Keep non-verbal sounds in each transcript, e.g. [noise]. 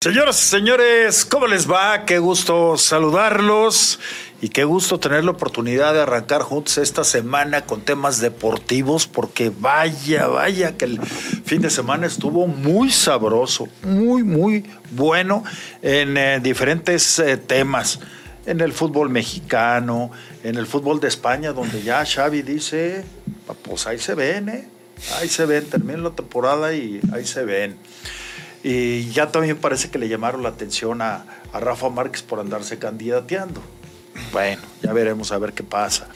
Señoras y señores, ¿cómo les va? Qué gusto saludarlos y qué gusto tener la oportunidad de arrancar juntos esta semana con temas deportivos, porque vaya, vaya que el fin de semana estuvo muy sabroso, muy, muy bueno en eh, diferentes eh, temas. En el fútbol mexicano, en el fútbol de España, donde ya Xavi dice, pues ahí se ven, ¿eh? Ahí se ven, termina la temporada y ahí se ven. Y ya también parece que le llamaron la atención a, a Rafa Márquez por andarse candidateando. Bueno, ya veremos a ver qué pasa.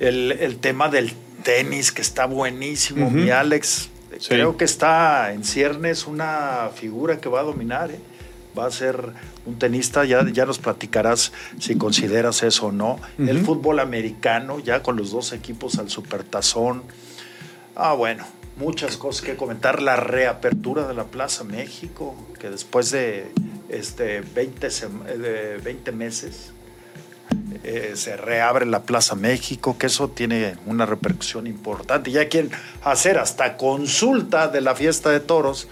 El, el tema del tenis, que está buenísimo, mi Alex. Sí. Creo que está en ciernes una figura que va a dominar. ¿eh? Va a ser un tenista, ya, ya nos platicarás si consideras eso o no. El fútbol americano, ya con los dos equipos al supertazón. Ah, bueno, muchas cosas que comentar. La reapertura de la Plaza México, que después de este, 20, sem- eh, de 20 meses eh, se reabre la Plaza México, que eso tiene una repercusión importante. Ya quieren hacer hasta consulta de la fiesta de toros.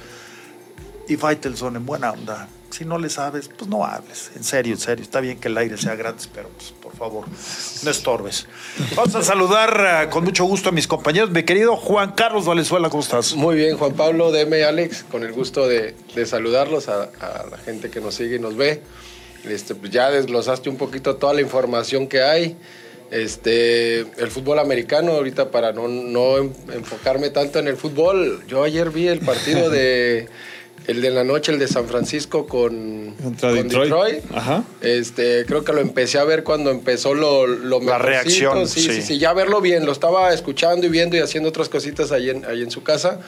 Y Faitelson en buena onda. Si no le sabes, pues no hables. En serio, en serio. Está bien que el aire sea gratis, pero pues, favor, no estorbes. Vamos a saludar eh, con mucho gusto a mis compañeros. Mi querido Juan Carlos Valenzuela, ¿cómo estás? Muy bien, Juan Pablo, DM Alex, con el gusto de, de saludarlos a, a la gente que nos sigue y nos ve. Este, pues ya desglosaste un poquito toda la información que hay. Este, el fútbol americano, ahorita para no, no en- enfocarme tanto en el fútbol, yo ayer vi el partido de [laughs] el de la noche, el de San Francisco con, Contra con Detroit. Ajá. Este, creo que lo empecé a ver cuando empezó lo, lo La reacción, Sí, sí. sí, sí, ya verlo bien. Lo estaba escuchando y viendo y haciendo otras cositas ahí en, ahí en su casa.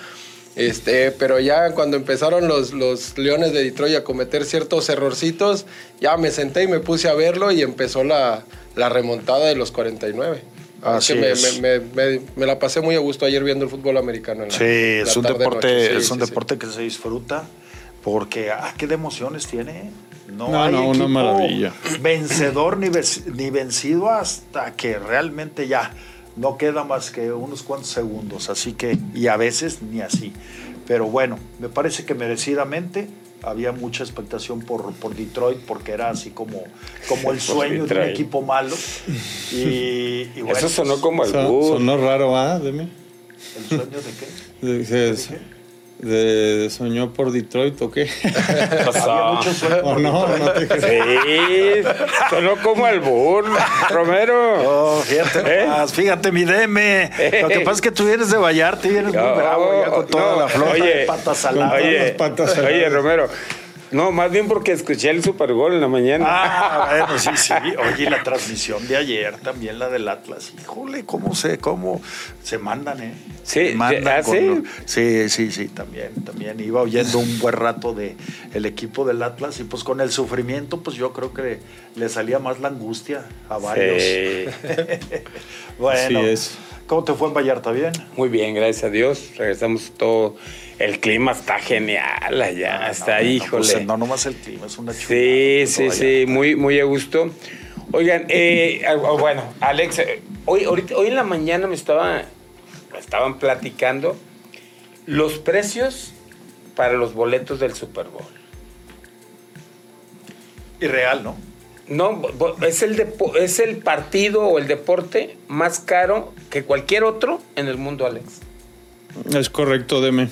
Este, pero ya cuando empezaron los, los Leones de Detroit a cometer ciertos errorcitos, ya me senté y me puse a verlo y empezó la, la remontada de los 49. Así que me, es. me- me- me- me la pasé muy a gusto ayer viendo el fútbol americano. en la- Sí, la es un tarde, deporte. Sí, es un sí, sí. deporte que se disfruta porque ah, qué de emociones tiene. No, No, hay no, una maravilla. vencedor ni, ni vencido hasta que realmente ya no queda más que unos cuantos segundos, así que y a veces ni así. Pero bueno, me parece que merecidamente había mucha expectación por, por Detroit porque era así como, como el [laughs] sueño de un Detroit. equipo malo. Y, [laughs] y bueno, Eso sonó como Son- albur. sonó raro, ¿ah? De mí. ¿El sueño de qué? De, de- de- soñó por Detroit o qué? [laughs] Había mucho sueño. ¿O no? No te crees. Sí, sonó como albur, Romero. Oh, fíjate, ¿Eh? nomás, fíjate mi DM. Lo que pasa es que tú vienes de Vallarta y vienes muy bravo ya con toda no, la flota oye, de patas saladas. Oye, patas oye, saladas. Romero. No, más bien porque escuché el Super Bowl en la mañana. Ah, [laughs] bueno, sí, sí. Oye, la transmisión de ayer, también la del Atlas. Híjole, cómo se, cómo se mandan, ¿eh? Sí, Se mandan ¿ah, con sí? lo- sí, sí, sí, también, también. Iba oyendo un buen rato de el equipo del Atlas y pues con el sufrimiento, pues yo creo que le salía más la angustia a varios. Sí. [laughs] Bueno, Así es. ¿Cómo te fue en Vallarta? ¿Bien? Muy bien, gracias a Dios. Regresamos todo. El clima está genial allá. Ah, está, no, no, híjole. pues, no nomás el clima, es una chulada. Sí, sí, sí, muy, muy a gusto. Oigan, eh, ah, bueno, Alex, eh, hoy, ahorita- hoy en la mañana me estaba, me estaban platicando los precios para los boletos del Super Bowl. Irreal, ¿no? No, es el, depo- es el partido o el deporte más caro que cualquier otro en el mundo, Alex. Es correcto, Deme.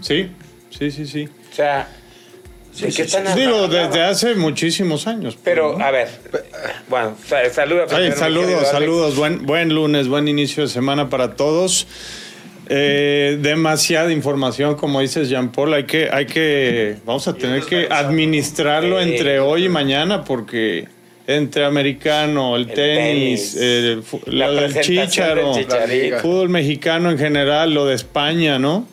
Sí, sí, sí, sí. O sea, ¿de sí, qué sí, están Digo, hablando? desde hace muchísimos años. pues, Pero, ¿no? a ver, bueno, sa- saluda. Ay, saludos, saludos. Buen, buen lunes, buen inicio de semana para todos. Eh, demasiada información, como dices, Jean Paul. Hay que, hay que, vamos a tener que administrarlo entre hoy y mañana porque entre americano, el, El tenis, tenis, el la del Chicharito. fútbol mexicano en general, lo de España, ¿no?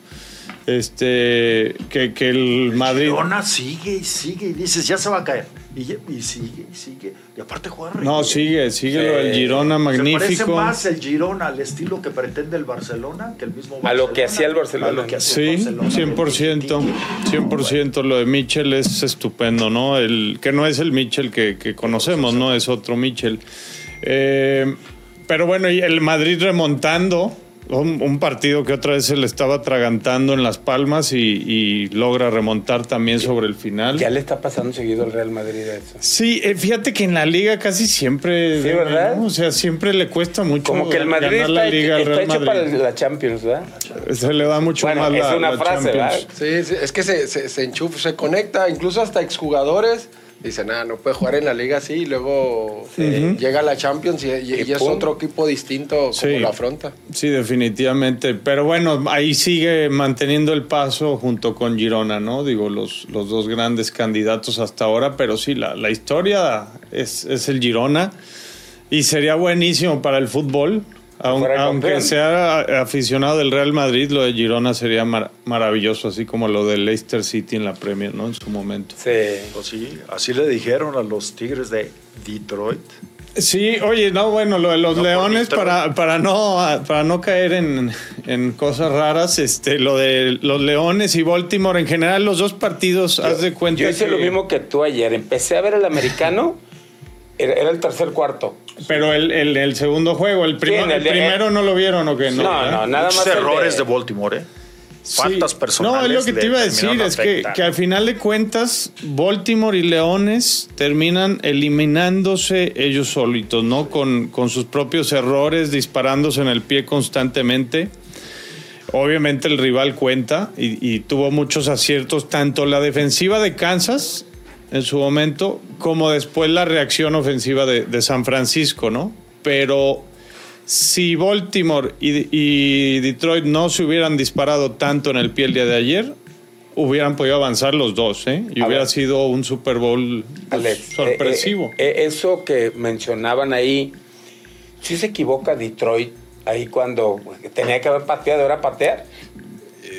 Este, que, que el Madrid. Girona sigue y sigue y dices, ya se va a caer. Y, sigue y sigue. Y aparte juega No, sigue, sigue lo del. Girona Se parece magnífico. más el Girona al estilo que pretende el Barcelona que el mismo A lo que Barcelona. hacía el Barcelona. A lo que hacía el Sí, Barcelona. 100%, 100% lo de Mitchell es estupendo, ¿no? El que no es el Mitchell que, que conocemos, ¿no? Es otro Mitchell. Eh, pero bueno, y el Madrid remontando, un, un partido que otra vez se le estaba atragantando en las palmas y, y logra remontar también sobre el final. Ya le está pasando seguido al Real Madrid eso. Sí, eh, fíjate que en la liga casi siempre. Sí, ¿verdad? ¿no? O sea, siempre le cuesta mucho. Como que el Madrid ganar la está, liga está Real hecho Madrid. para la Champions, ¿verdad? Se le da mucho Bueno, más es la, una la frase, Champions. Sí, sí, es que se, se, se enchufa, se conecta, incluso hasta exjugadores dicen, ah, no puede jugar en la liga así, y luego eh, llega a la Champions y, y- y es pum. otro equipo distinto como Sí. lo afronta. Sí, definitivamente. Pero bueno, ahí sigue manteniendo el paso junto con Girona, ¿no? Digo, los, los dos grandes candidatos hasta ahora, pero sí, la, la historia es, es el Girona y sería buenísimo para el fútbol. Aunque sea aficionado del Real Madrid, lo de Girona sería mar- maravilloso, así como lo de Leicester City en la Premier, ¿no? En su momento. Sí. Pues sí, así le dijeron a los Tigres de Detroit. Sí, oye, no, bueno, lo de los No, leones, para, para, no, para no caer en, en cosas raras, este, lo de los leones y Baltimore, en general, los dos partidos, haz de cuenta. Yo hice que- lo mismo que tú ayer. Empecé a ver el americano, era, era el tercer cuarto. Pero el, el, el segundo juego, el, primo- Sí, el primero no lo vieron o qué? No, no, nada Muchos más. errores de... Baltimore, ¿eh? Sí. Faltas personales. No, es lo que te iba a decir, es que, que al final de cuentas, Baltimore y Leones terminan eliminándose ellos solitos, ¿no? Con, con sus propios errores, disparándose en el pie constantemente. Obviamente el rival cuenta y, y tuvo muchos aciertos, tanto la defensiva de Kansas en su momento, como después la reacción ofensiva de, de San Francisco, ¿no? Pero si Baltimore y, y Detroit no se hubieran disparado tanto en el pie el día de ayer, hubieran podido avanzar los dos, ¿eh? Y A hubiera ver. sido un Super Bowl pues, Alex, sorpresivo. eh, eh, eso que mencionaban ahí, si se equivoca Detroit ahí cuando tenía que haber pateado, era patear.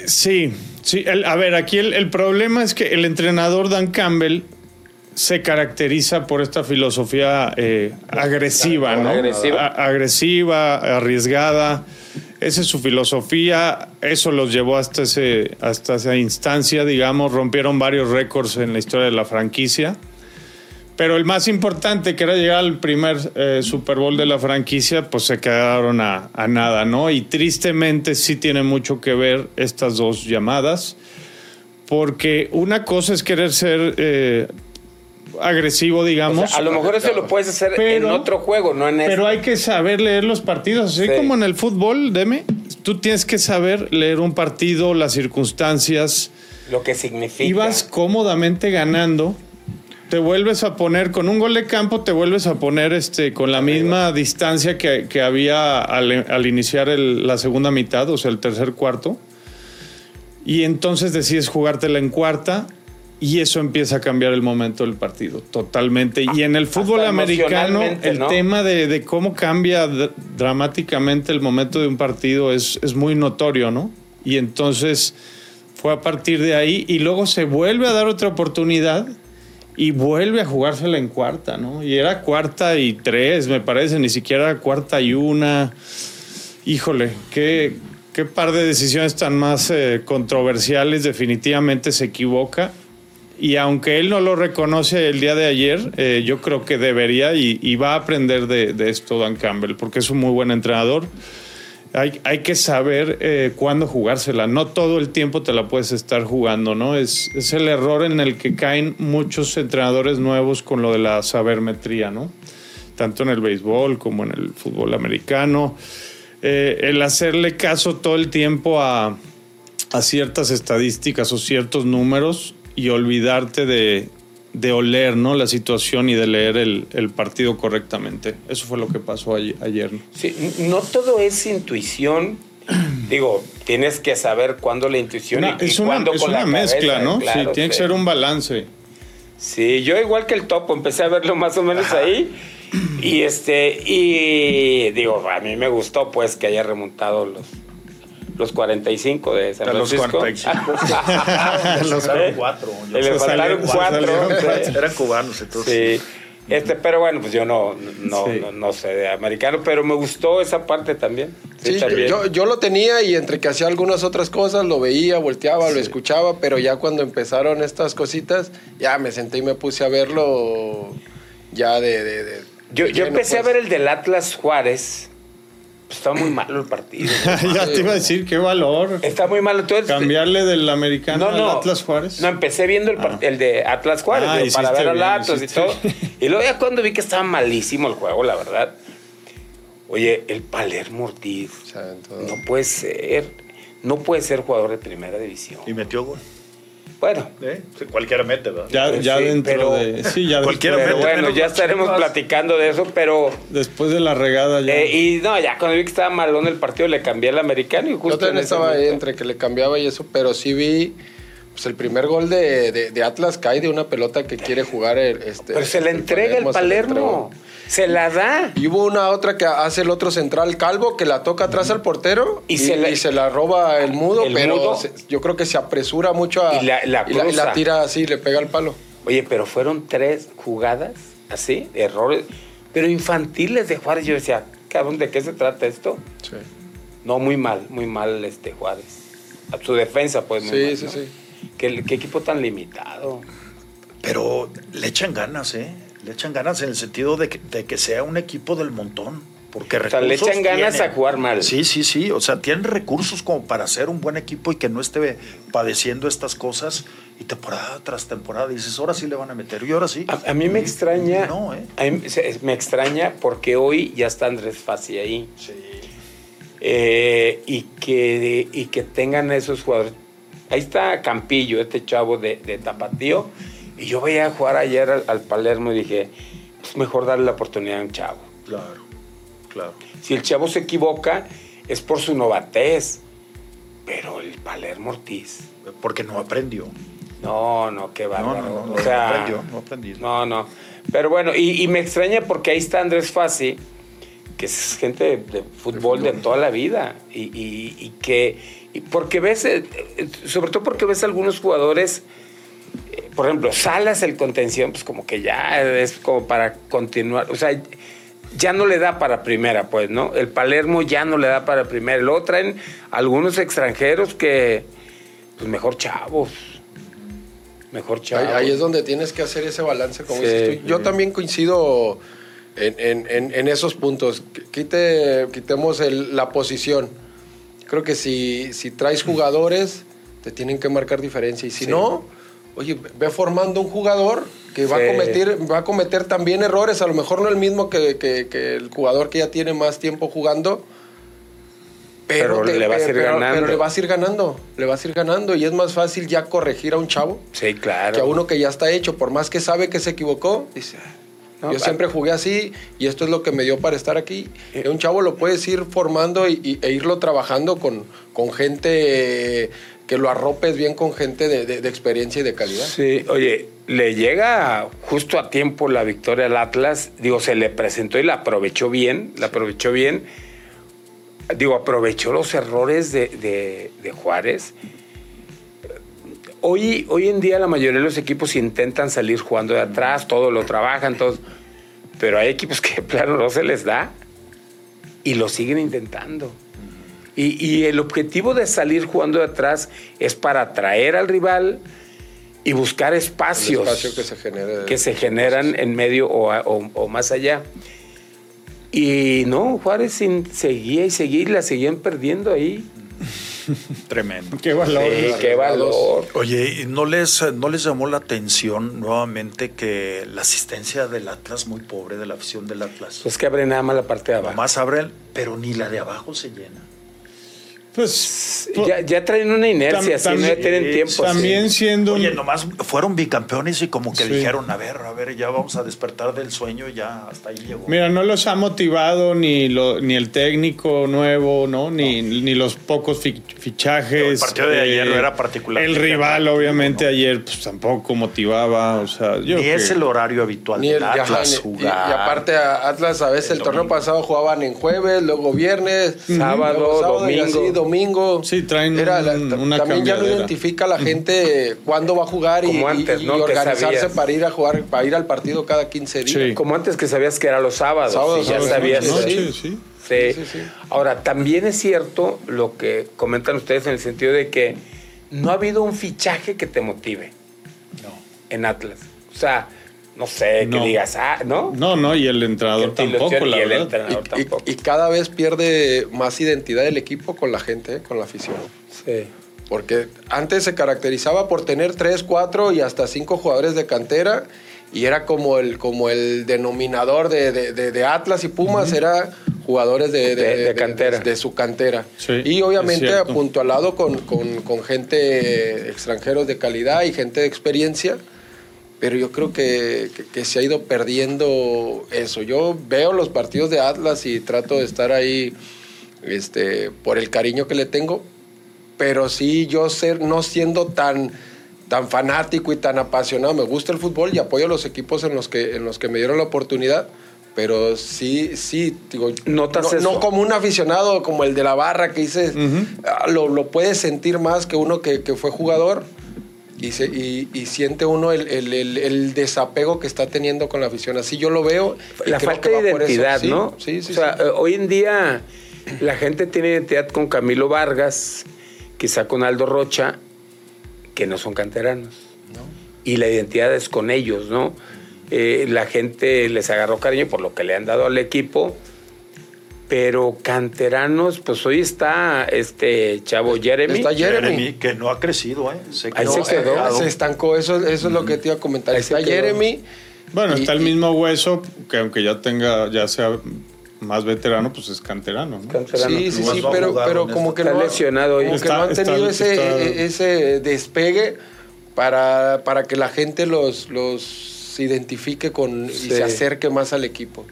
Sí, sí. el- a ver, aquí el, el problema es que el entrenador Dan Campbell se caracteriza por esta filosofía eh, agresiva, ¿no? Agresiva. Agresiva, arriesgada. Esa es su filosofía. Eso los llevó hasta, ese, hasta esa instancia, digamos. Rompieron varios récords en la historia de la franquicia. Pero el más importante, que era llegar al primer eh, Super Bowl de la franquicia, pues se quedaron a, a nada, ¿no? Y tristemente sí tiene mucho que ver estas dos llamadas, porque una cosa es querer ser eh, agresivo, O digamos. sea, a lo mejor eso lo puedes hacer en otro juego, no en este. Pero hay que saber leer los partidos, así Sí. como en el fútbol, Deme. Tú tienes que saber leer un partido, las circunstancias, lo que significa. ibas cómodamente ganando, te vuelves a poner con un gol de campo, te vuelves a poner este con la misma distancia que, que había al, al iniciar el- la segunda mitad, o sea, el tercer cuarto. Y entonces decides jugártela en cuarta y eso empieza a cambiar el momento del partido totalmente. Y en el fútbol Hasta americano, el ¿no? tema de, de cómo cambia dr- dramáticamente el momento de un partido es, es muy notorio, ¿no? Y entonces fue a partir de ahí y luego se vuelve a dar otra oportunidad y vuelve a jugársela en cuarta, ¿no? Y era cuarta y tres, me parece, ni siquiera cuarta y una. Híjole, qué, qué par de decisiones tan más eh, controversiales, definitivamente se equivoca. Y aunque él no lo reconoce el día de ayer, eh, yo creo que debería y, va a aprender de, de esto Dan Campbell, porque es un muy buen entrenador. Hay, hay que saber eh, cuándo jugársela. No todo el tiempo te la puedes estar jugando, ¿no? Es, es el error en el que caen muchos entrenadores nuevos con lo de la sabermetría, ¿no? Tanto en el béisbol como en el fútbol americano. Eh, el hacerle caso todo el tiempo a, a ciertas estadísticas o ciertos números y olvidarte de, de oler ¿no? la situación y de leer el, el partido correctamente. Eso fue lo que pasó ayer. ¿no? Sí, no todo es intuición. [clears throat] Digo, tienes que saber cuándo la intuición Una- y, y es una, cuándo es con una la mezcla, cabeza, ¿no? claro, sí, tiene que ser un balance. Sí, yo igual que el topo, empecé a verlo más o menos ahí. Y este, y digo, a mí me gustó pues que haya remontado los, los 45 de San De los Francisco. 45. [laughs] [laughs] los cuatro. Y le faltaron cuatro. Eran cubanos, entonces. Sí. Este, pero bueno, pues yo no, no, Sí. no, no sé de americano, pero me gustó esa parte también. Sí, Sí, yo, yo, lo tenía y entre que hacía algunas otras cosas, lo veía, volteaba, lo escuchaba, pero ya cuando empezaron estas cositas, ya me senté y me puse a verlo ya de... de- de- Yo, yo empecé pues. a ver el del Atlas Juárez pues, estaba muy malo el partido. [laughs] ya te iba a decir, qué valor. Está muy malo. Entonces, Cambiarle del americano al Atlas Juárez. No, empecé viendo el, par- el de Atlas Juárez, Ah, digo, para ver al Atlas y todo. bien. [laughs] Y luego ya cuando vi que estaba malísimo el juego, la verdad. Oye, el Palermo Ortiz. No puede ser. No puede ser jugador de primera división. Y metió gol. Bueno, ¿Eh? Sí, cualquiera mete, ¿verdad? Ya, Pues ya sí, dentro pero- de. Sí, ya Cualquiera pero mete bueno, ya estaremos Chivas. platicando de eso, pero. después de la regada ya. eh, y no, ya cuando vi que estaba malón el partido, le cambié al americano y justo. Yo también en estaba ahí entre que le cambiaba y eso, pero sí vi pues, el primer gol de, de- de Atlas cae de una pelota que quiere jugar el, este. Pero se le entrega el Palermo. Se la da. Y hubo una otra que hace el otro central calvo que la toca atrás al portero Y y, se la- y se la roba el mudo, El pero mudo. se- yo creo que se apresura mucho a, Y la- la y la, y la cruza. tira así, le pega el palo. Oye, pero fueron tres jugadas así, errores, pero infantiles de Juárez. Yo decía, cabrón, ¿de qué se trata esto? Sí, No, muy mal, muy mal este Juárez. A su defensa, pues. muy sí, mal, sí. ¿no? sí. ¿Qué, qué equipo tan limitado. Pero le echan ganas, ¿eh? Le echan ganas en el sentido de que, de que sea un equipo del montón. Porque O sea, le echan ganas tienen. a jugar mal. Sí, sí, sí. O sea, tienen recursos como para ser un buen equipo y que no esté padeciendo estas cosas. Y temporada tras temporada dices, ahora sí le van a meter. Y ahora sí. A, a mí me extraña. No, ¿eh? a mí se- me extraña porque hoy ya está Andrés Fassi ahí. Sí. Eh, y, que, y que tengan esos jugadores. Ahí está Campillo, este chavo de, de Tapatío. Y yo veía jugar ayer al, al Palermo y dije, pues mejor darle la oportunidad a un chavo. Claro, claro. Si el chavo se equivoca, es por su novatez. Pero el Palermo Ortiz. Porque no aprendió. No, no, qué bárbaro. no, no, o no sea, aprendió, no aprendió. No, no. Pero bueno, y, y me extraña porque ahí está Andrés Fassi, que es gente de, de fútbol de, toda la vida. Y, y- y que. porque ves, eh, eh, sobre todo porque ves algunos jugadores. Por ejemplo, Salas, el contención, pues como que ya es como para continuar. O sea, ya no le da para primera, pues, ¿no? El Palermo ya no le da para primera. Luego traen algunos extranjeros que, pues mejor chavos. Mejor chavos. ahí es donde tienes que hacer ese balance, como Sí. dices tú. Yo también coincido en, en- en- en esos puntos. Quite, quitemos el- la posición. Creo que si, si traes jugadores, te tienen que marcar diferencia. Y si Sí. no, oye, ve formando un jugador que va, Sí. a cometer, va a cometer también errores. A lo mejor no el mismo que, que- que el jugador que ya tiene más tiempo jugando. Pero le vas a ir pero- ganando. Pero le vas a ir ganando. Le vas a ir ganando. Y es más fácil ya corregir a un chavo Sí, claro. que a uno que ya está hecho, por más que sabe que se equivocó, dice, "Ah, No, yo siempre jugué así y esto es lo que me dio para estar aquí. Y un chavo lo puedes ir formando y, y- e irlo trabajando con, con gente eh, que lo arropes bien con gente de, de- de experiencia y de calidad. Sí, oye, le llega justo a tiempo la victoria al Atlas. Digo, se le presentó y la aprovechó bien, la aprovechó bien. Digo, aprovechó los errores de, de- de Juárez. Hoy, hoy en día la mayoría de los equipos intentan salir jugando de atrás, todo lo trabajan, todos. Pero hay equipos que, [laughs] claro, no se les da y lo siguen intentando. Y, y el objetivo de salir jugando de atrás es para atraer al rival y buscar El espacios espacio que se genere. que se generan en medio o, a- o- o más allá. Y no, Juárez sin- seguía y seguía y la seguían perdiendo ahí. [laughs] Tremendo. Qué valor. Sí, qué valor. Oye, ¿y no les, ¿no les llamó la atención nuevamente que la asistencia del Atlas, muy pobre de la afición del Atlas? Pues que abre nada más la parte de abajo. Nomás abren, pero ni la de abajo se llena. Pues. Ya, ya traen una inercia, Tam- así no ya tienen tiempo. También sí. siendo. Oye, nomás fueron bicampeones y como que Sí. dijeron, a ver, a ver, ya vamos a despertar del sueño, ya hasta ahí llegó. Mira, no los ha motivado ni lo, ni el técnico nuevo, ¿no? Ni, ni los pocos fi- fichajes. eh, El partido de ayer no era particularmente El rival, obviamente, ¿no? ayer pues tampoco motivaba. O sea, yo ni creo es el horario habitual Ni del el, ajá, Atlas jugar. y aparte a Atlas a veces el, El torneo pasado jugaban en jueves, luego viernes, Sábado, y así, domingo. Sí, traen Era la- un- ta- una también ya no identifica a la gente cuándo va a jugar y, Como y- antes, y ¿no? Que organizarse para ir a jugar, para ir al partido cada 15 días. Sí. Como antes que sabías que era los sábados. Sábados, y ya sábados, sabías. Noche, sí, sí. Ahora, también es cierto lo que comentan ustedes en el sentido de que no ha habido un fichaje que te motive No. en Atlas. O sea, no sé, No. que digas, ah, ¿no? No, no, y el entrenador tampoco, la y el verdad. entrenador Y, tampoco. y cada vez pierde más identidad el equipo con la gente, ¿eh? con la afición. Sí. Porque antes se caracterizaba por tener tres, cuatro y hasta cinco jugadores de cantera y era como el, como el denominador de, de- de- de Atlas y Pumas, era jugadores de, De- de cantera. de su cantera. Sí, y obviamente apuntalado con, con, con gente extranjeros de calidad y gente de experiencia. Pero yo creo que, que- que se ha ido perdiendo eso. Yo veo los partidos de Atlas y trato de estar ahí este, por el cariño que le tengo, pero sí yo ser no siendo tan tan fanático y tan apasionado me gusta el fútbol y apoyo a los equipos en los que en los que me dieron la oportunidad pero sí sí digo ¿Notas no, eso? no como un aficionado como el de la barra que dices ah, lo, lo puedes sentir más que uno que, que fue jugador y, se- y, y siente uno el, el- el- el desapego que está teniendo con la afición así yo lo veo y La creo falta que de va por eso. identidad, Sí, ¿no? sí sí, O sea, sí. hoy en día la gente tiene identidad con Camilo Vargas, quizá con Aldo Rocha, que no son canteranos. Y la identidad es con ellos, ¿no? Eh, la gente les agarró cariño por lo que le han dado al equipo. Pero canteranos, pues hoy está este chavo Jeremy. Está Jeremy. Jeremy, que no ha crecido, ¿eh? Se Ahí quedó se quedó. se estancó eso eso es lo que te iba a comentar Ahí está. Jeremy Bueno, Y- está el mismo hueso, que aunque ya tenga, ya sea más veterano, pues es canterano, ¿no? Canterano. Sí, sí, sí, pero, pero como esta- que Está no, ha- lesionado hoy. como que Está- no han está- tenido ese, está- e- ese despegue para, para que la gente los, los identifique con, Sí. y se acerque más al equipo.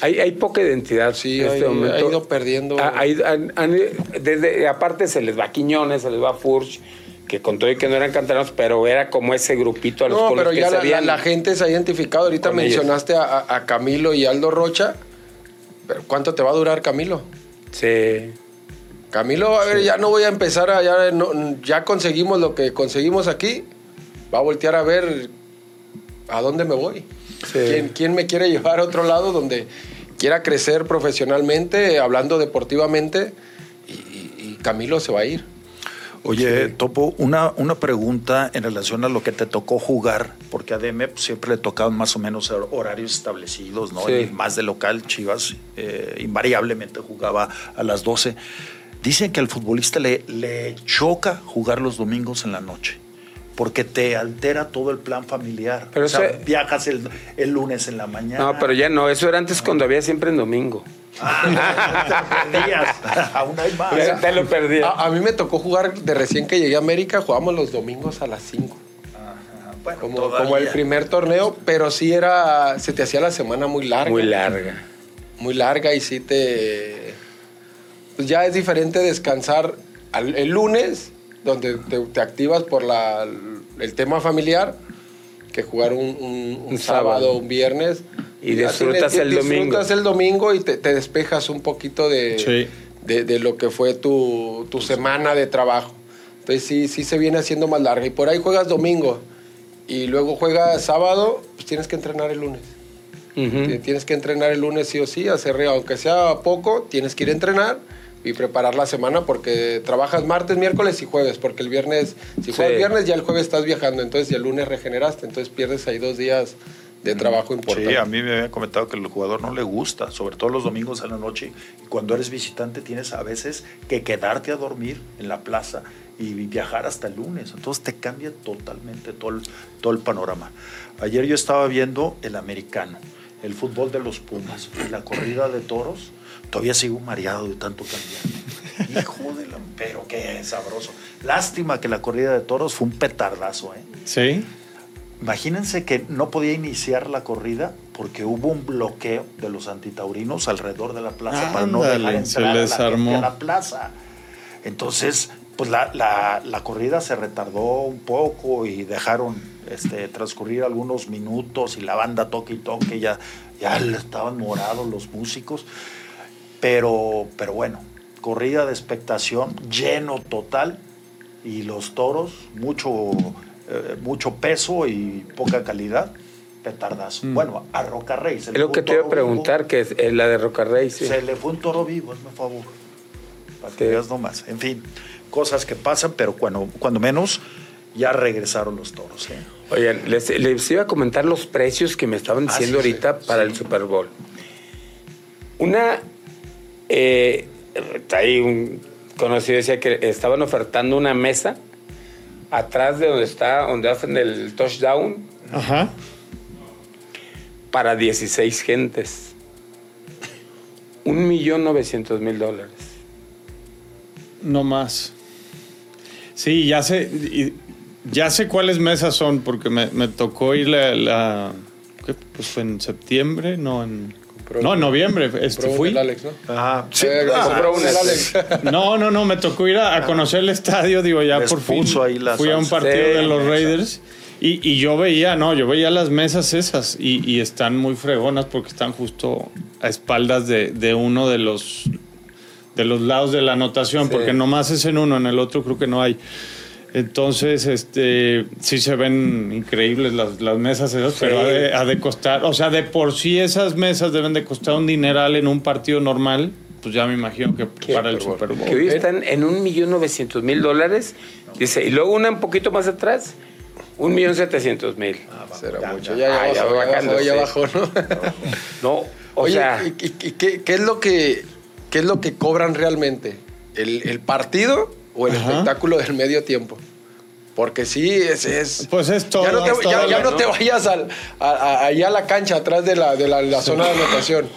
Hay, hay poca identidad Sí, en ha, este ha momento. ido perdiendo. Ha- ha han- han- desde, aparte se les va Quiñones, se les va Furch, que con todo y que no eran canteranos, pero era como ese grupito a los no, los pero que ya se la, la- gente se ha identificado. Ahorita mencionaste a, Camilo y Aldo Rocha. Pero ¿Cuánto te va a durar Camilo? Sí. Camilo, a ver, ya no voy a empezar a. Ya, no- ya conseguimos lo que conseguimos aquí. Va a voltear a ver a dónde me voy. Sí. ¿Quién, quién me quiere llevar a otro lado donde quiera crecer profesionalmente, hablando deportivamente? Y, y- y Camilo se va a ir. Oye, Topo, una, una pregunta en relación a lo que te tocó jugar, porque a DM siempre le tocaban más o menos hor- horarios establecidos, ¿no? Sí. Y más de local, Chivas eh, invariablemente jugaba a las 12. Dicen que al futbolista le, le choca jugar los domingos en la noche, porque te altera todo el plan familiar. Pero o sea, ese- viajas el, el lunes en la mañana. No, pero ya no, eso era antes cuando había siempre en domingo. Ah, te lo perdías. [laughs] Aún hay más. Ya te lo perdí. A, a mí me tocó jugar de recién que llegué a América, jugábamos los domingos a las 5. Ajá, bueno, Como, el primer torneo, pero sí era. Se te hacía la semana muy larga. Muy larga. muy larga y sí te... Pues ya es diferente descansar al- el lunes, donde te, te activas por la, el tema familiar, que jugar un, un- un Un sábado, sábado. un viernes. Y disfrutas el domingo. Disfrutas el domingo y te, te despejas un poquito de, Sí. de, de lo que fue tu, tu semana de trabajo. Entonces sí, sí se viene haciendo más larga. Y por ahí juegas domingo y luego juegas sábado, pues tienes que entrenar el lunes. Tienes que entrenar el lunes sí o sí, hacer, aunque sea poco, tienes que ir a entrenar y preparar la semana porque trabajas martes, miércoles y jueves, porque el viernes, si juegas Sí. viernes ya el jueves estás viajando, entonces ya el lunes regeneraste, entonces pierdes ahí dos días de trabajo importante. Sí, a mí me habían comentado que el jugador no le gusta, sobre todo los domingos a la noche. Y cuando eres visitante tienes a veces que quedarte a dormir en la plaza y viajar hasta el lunes. Entonces te cambia totalmente todo el, todo el panorama. Ayer yo estaba viendo el americano, el fútbol de los Pumas y la corrida de toros. Todavía sigo mareado de tanto cambiar. Hijo de la... Pero qué sabroso. Lástima que la corrida de toros fue un petardazo, ¿eh? Sí. Imagínense que no podía iniciar la corrida porque hubo un bloqueo de los antitaurinos alrededor de la plaza para no dejar se entrar a la, gente armó. a la plaza. Entonces, pues la, la- la corrida se retardó un poco y dejaron este, transcurrir algunos minutos y la banda toque y toque, ya, ya estaban morados los músicos. Pero, pero bueno, corrida de expectación, lleno total y los toros, mucho, eh, mucho peso y poca calidad, petardazo. Mm. Bueno, a Roca Rey. se Es le lo que te iba a preguntar, que es eh, la de Rocarrey, vivo, sí. Se le fue un toro vivo, hazme favor. Para que Sí. veas nomás. En fin, cosas que pasan, pero cuando, cuando menos Ya regresaron los toros. ¿eh? Oigan, les, les iba a comentar los precios que me estaban Ah, diciendo sí, ahorita para el Super Bowl. Una, eh, ahí un conocido decía que estaban ofertando una mesa atrás de donde está, donde hacen el touchdown Ajá. para 16 gentes. Un millón novecientos mil dólares. No más. Sí, ya sé, ya sé cuáles mesas son, porque me, me tocó ir la. Pues fue en septiembre, no en, Compró no, en noviembre. Este, fui. un Alex, ¿no? Ajá. Sí, Eh, ah, compró un sí, Alex. No, no, no, me tocó ir a, a conocer el estadio, digo, ya Les por fin. puso ahí la Fui a un partido Sí, de los. Raiders y, y yo veía, no, yo veía las mesas esas y, y están muy fregonas porque están justo a espaldas de, de uno de los de los lados de la anotación, Sí. porque nomás es en uno, en el otro creo que no hay. Entonces, este, sí se ven increíbles las, las mesas esas, pero ha de, ha de costar, o sea, de por sí esas mesas deben de costar un dineral en un partido normal, pues ya me imagino que para el Super Bowl. Que hoy están en un millón novecientos mil dólares. Dice, y luego una un poquito más atrás, un millón setecientos mil. Será ya, mucho. ya. Ya, Ah, bajando, ya abajo, ¿no? [laughs] No, o [laughs] Oye, sea, ¿y, y- y qué, qué es lo que qué es lo que cobran realmente? ¿El, el partido o el Ajá. espectáculo del medio tiempo? Porque sí, es... es Pues es todo. ya no te, es todo, ya- ya no ¿no? te vayas al, a, a- allá a la cancha, atrás de la, de la, la zona de anotación.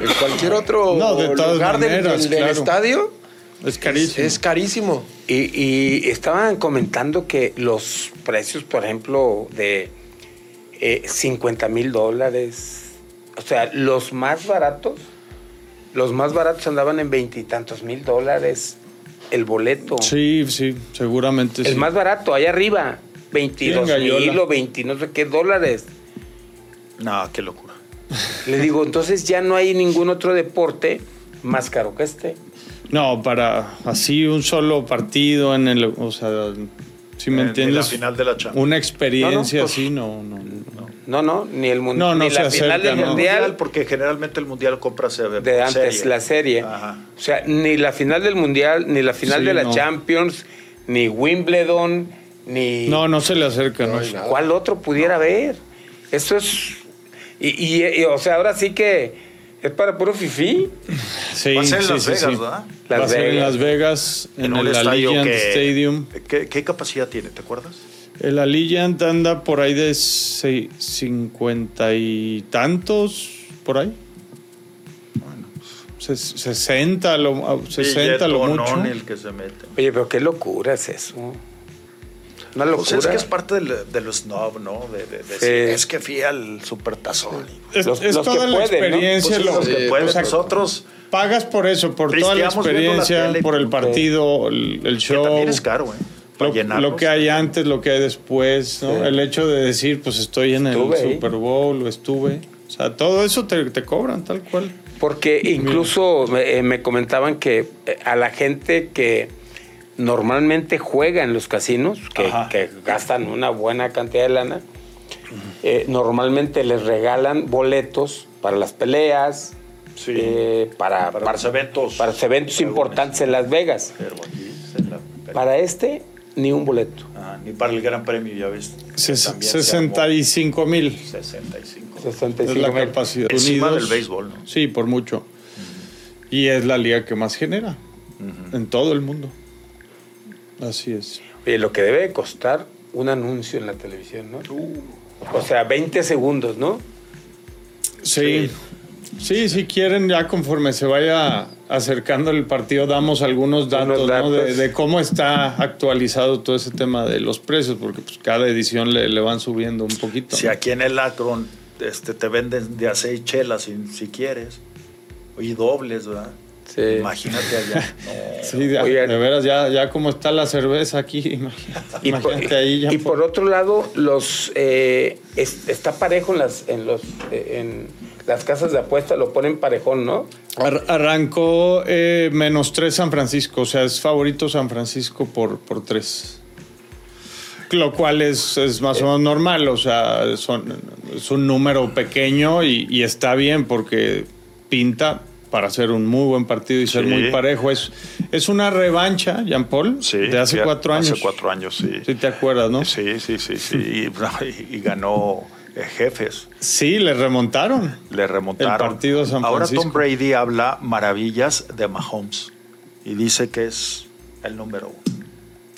En cualquier otro No, de todas lugar del- maneras, del, del claro. estadio Es carísimo. es carísimo. y, y estaban comentando que los precios, por ejemplo, de eh, 50 mil dólares, o sea, los más baratos, los más baratos andaban en veintitantos mil dólares el boleto. Sí, sí, seguramente El sí. más barato, allá arriba, 22 Sí, en mil o 20 no sé qué dólares. No, qué locura. [laughs] Le digo, entonces ya no hay ningún otro deporte más caro que este. No, para así un solo partido en el, o sea, si me En- en entiendes, la final de la Champions. una experiencia No, no, pues- así, no, no, no. No, no, ni el No, mundial, no ni se la final acerca, del no. mundial. Porque generalmente el mundial compra se ve de antes, serie. la serie. Ajá. O sea, ni la final del Mundial, ni la final Sí, de la no. Champions, ni Wimbledon, ni... No, no se le acerca, no. ¿Cuál otro pudiera haber? Eso es... Y, y- y, o sea, ahora sí que es para puro fifí. Sí, Va a ser en sí, Las sí, Vegas, sí. ¿verdad? Va a Las ser en Vegas. Las Vegas, en, un el Allegiant que- Stadium. ¿Qué, qué capacidad tiene? ¿Te acuerdas? El Allegiant anda por ahí de sei- cincuenta y tantos, por ahí. Ses- 60 lo, 60 lo Billetón mucho. el que se mete. Oye, pero qué locura es eso. Una locura. Pues es que es parte del, de lo snob, ¿no? De, de- de decir, es que fui al supertazón. Es, Los- es los que toda la pueden, ¿no? experiencia. Pues lo- los que pueden. o sea, Nosotros pagas por eso, por toda la la experiencia, tele. por el partido, el, el que show. también es caro, ¿eh? Para Lo, que hay antes, lo que hay después, ¿no? Sí. El hecho de decir, pues estoy en Estuve el ahí. Super Bowl o estuve. O sea, todo eso te, te cobran tal cual. Porque incluso me, eh, me comentaban que eh, a la gente que normalmente juega en los casinos, que, gastan una buena cantidad de lana, eh, normalmente les regalan boletos para las peleas, Sí. eh, para, Para los eventos. para los eventos importantes en Las Vegas. Pero aquí se la- Para este, ni un boleto. Ah, ni para el Gran Premio, ya ves. se 65 mil armó 65. 65 es la mil. capacidad. Encima Unidos, del béisbol, ¿no? Sí, por mucho. Y es la liga que más genera en todo el mundo. Así es. Oye, lo que debe de costar un anuncio en la televisión, ¿no? O sea, 20 segundos, ¿no? Sí. Sí, si quieren, ya conforme se vaya acercando el partido, damos algunos datos, ¿no? de, cómo está actualizado todo ese tema de los precios, porque pues, cada edición le, le van subiendo un poquito. Si ¿no? aquí en el Akron este, te venden de a seis chelas si, si quieres. Y dobles, ¿verdad? Sí. Imagínate allá. [laughs] No. Sí, de, Oigan. de veras, ya, ya como está la cerveza aquí, [laughs] imagínate, Y, por, ahí ya. y por otro lado, los eh, es- está parejo en las en los eh, en las casas de apuesta, lo ponen parejón, ¿no? Ar- arrancó eh, menos tres San Francisco, o sea, es favorito San Francisco por, por tres. Lo cual es, es más o menos normal, o sea, son, es un número pequeño y, y está bien porque pinta para hacer un muy buen partido y ser Sí. muy parejo. Es, es una revancha, Jean Paul, Sí, de hace cuatro años. Hace cuatro años, sí. Sí, te acuerdas, ¿no? Sí, sí, sí, sí. Y, [laughs] y ganó jefes. Sí, le remontaron. Le remontaron. El partido San Ahora Francisco. Tom Brady habla maravillas de Mahomes y dice que es el número uno.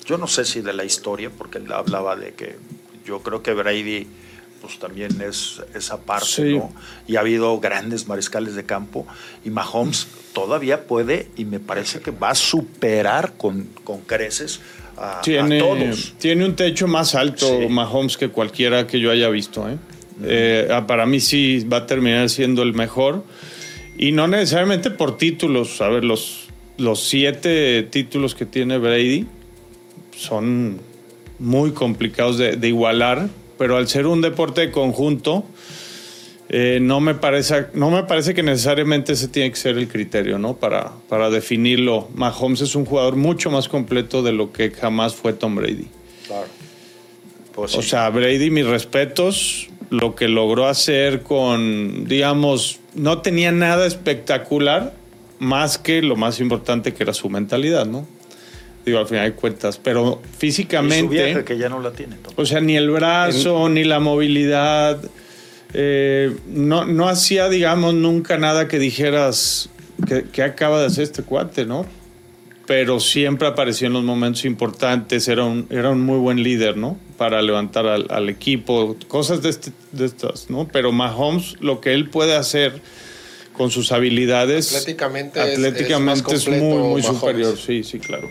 Yo no sé si de la historia, porque él hablaba de que yo creo que Brady pues también es esa parte, Sí. ¿no? Y ha habido grandes mariscales de campo y Mahomes todavía puede y me parece que va a superar con, con creces a, todos. tiene un techo más alto Sí. Mahomes que cualquiera que yo haya visto. ¿eh? Eh, ah, para mí sí va a terminar siendo el mejor. Y no necesariamente por títulos. A ver, los, los siete títulos que tiene Brady son muy complicados de, de igualar. Pero al ser un deporte de conjunto, eh, no, me parece, no me parece que necesariamente ese tiene que ser el criterio, ¿no? Para, para definirlo. Mahomes es un jugador mucho más completo de lo que jamás fue Tom Brady. Pues O sea, Brady, mis respetos, lo que logró hacer con, digamos, no tenía nada espectacular, más que lo más importante que era su mentalidad, ¿no? Digo, al final de cuentas, pero Y su vieja, físicamente, que ya no la tiene. O sea, ni el brazo, ni la movilidad, eh, no, no hacía, digamos, nunca nada que dijeras que, que acaba de hacer este cuate, ¿no? Pero siempre apareció en los momentos importantes, era un, era un muy buen líder, ¿no? Para levantar al, al equipo, cosas de, este- de estas, ¿no? Pero Mahomes, lo que él puede hacer con sus habilidades, Atléticamente es- atléticamente es muy, muy Mahomes. superior, sí, sí, claro.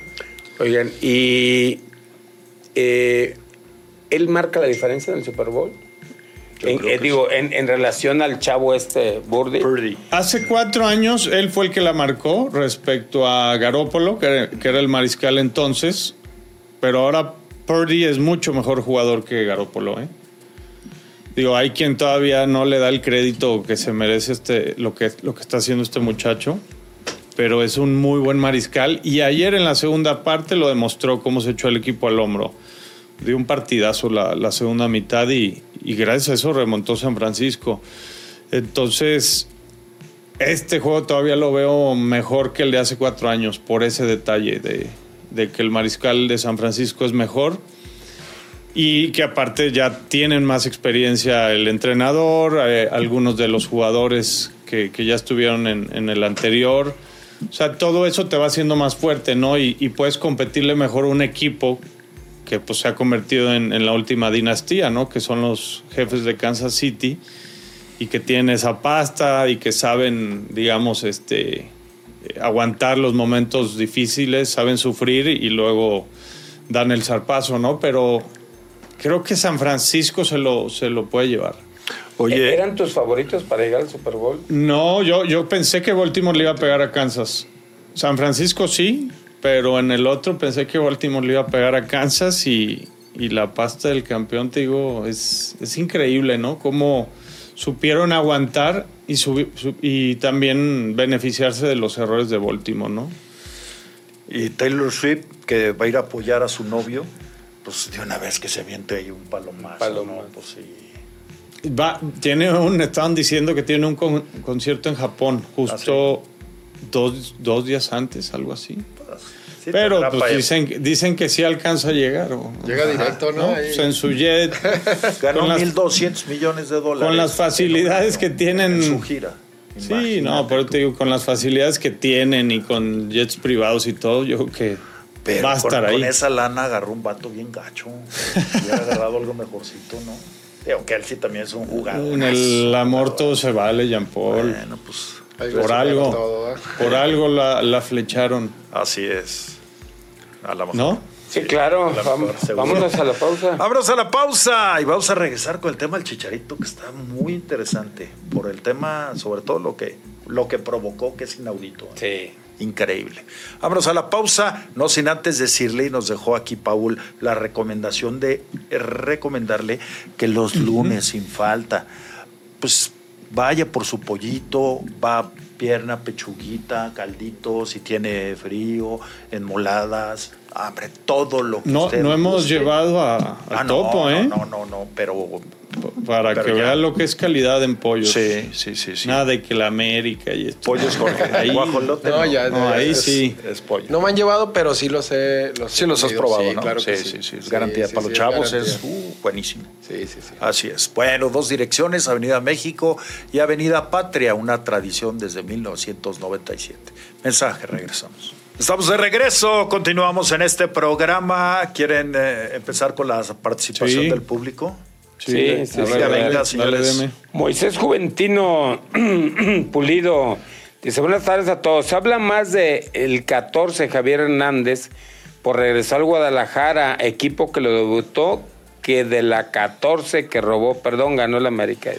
Oigan, y eh, él marca la diferencia en el Super Bowl. En- eh, digo, en, en relación al chavo este Burdi. Purdy. Hace cuatro años él fue el que la marcó respecto a Garópolo, que era, que era el mariscal entonces, pero ahora Purdy es mucho mejor jugador que Garópolo. ¿eh? Digo, hay quien todavía no le da el crédito que se merece este, lo, que, lo que está haciendo este muchacho, pero es un muy buen mariscal y ayer en la segunda parte lo demostró cómo se echó el equipo al hombro. Dio un partidazo la, segunda mitad y, gracias a eso remontó San Francisco. Entonces, este juego todavía lo veo mejor que el de hace cuatro años por ese detalle de, que el mariscal de San Francisco es mejor y que aparte ya tienen más experiencia el entrenador, eh, algunos de los jugadores que, ya estuvieron en, en el anterior. O sea, todo eso te va haciendo más fuerte, ¿no? Y, y puedes competirle mejor a un equipo que pues se ha convertido en, en la última dinastía, ¿no? Que son los jefes de Kansas City y que tienen esa pasta y que saben, digamos, este, eh, aguantar los momentos difíciles, saben sufrir y luego dan el zarpazo, ¿no? Pero creo que San Francisco se lo, se lo puede llevar. Oye, ¿Eran tus favoritos para llegar al Super Bowl? No, yo, yo pensé que Baltimore le iba a pegar a Kansas. San Francisco sí, pero en el otro pensé que Baltimore le iba a pegar a Kansas y, y la pasta del campeón, te digo, es, es increíble, ¿no? Cómo supieron aguantar y, subi- su- y también beneficiarse de los errores de Baltimore, ¿no? y Taylor Swift, que va a ir a apoyar a su novio, pues de una vez que se aviente ahí un palomazo. Palomazo. ¿no? Pues sí. Va, tiene un, estaban diciendo que tiene un con- concierto en Japón, justo dos, dos días antes, algo así. Sí, Pero pues dicen, dicen que sí alcanza a llegar. o- Llega directo, ¿no? ¿no? Pues en su jet, [laughs] Ganó con las- 1.200 millones de dólares. con las facilidades que tienen. En su gira. Sí, no, pero tú. te digo, con las facilidades que tienen y con jets privados y todo, yo creo que Pero va a con, estar ahí. con esa lana agarró un vato bien gacho. Hubiera agarrado algo mejorcito, ¿no? Aunque él sí también es un jugador. En el amor todo se vale, Jean Paul. Bueno, pues Por algo, todo, ¿eh? por algo la, la flecharon, así es. A la mejor. ¿no? Sí, claro. la Vam- mejor, seguro. vámonos a la pausa. [laughs] Vámonos a la pausa y vamos a regresar con el tema del chicharito que está muy interesante por el tema, sobre todo lo que, lo que provocó, que es inaudito. ¿eh? Sí. Increíble. Vámonos a la pausa, no sin antes decirle, y nos dejó aquí Paul la recomendación de recomendarle que los lunes sin falta, pues vaya por su pollito, va pierna, pechuguita, caldito, si tiene frío, enmoladas, hombre, todo lo que No, usted no hemos guste. llevado a, Ah, no, topo, ¿eh? No, no, no, pero Para pero que ya. vean lo que es calidad en pollos. sí, sí, sí, sí. Nada de que la América y esto. Pollos Jorge. Ahí- [laughs] Guajolote. No, ya, No, ahí es- sí. Es pollo. No me han llevado, pero sí los he. Los sí he los has probado, Sí, ¿no? Claro sí, que sí, sí. sí, es garantía. sí, Para sí, los chavos garantía. es uh, buenísimo. Sí, sí, sí. Así es. Bueno, dos direcciones, Avenida México y Avenida Patria, una tradición desde 1997. Mensaje, regresamos. Estamos de regreso, continuamos en este programa. ¿Quieren eh, empezar con la participación Sí. del público? Sí, Sí, sí, ver, dale, venga, dale, señores. deme. Moisés Juventino [clears throat] Pulido dice: Buenas tardes a todos. Se habla más de el 14 Javier Hernández por regresar al Guadalajara, equipo que lo debutó, que de la 14 que robó, perdón, ganó el América.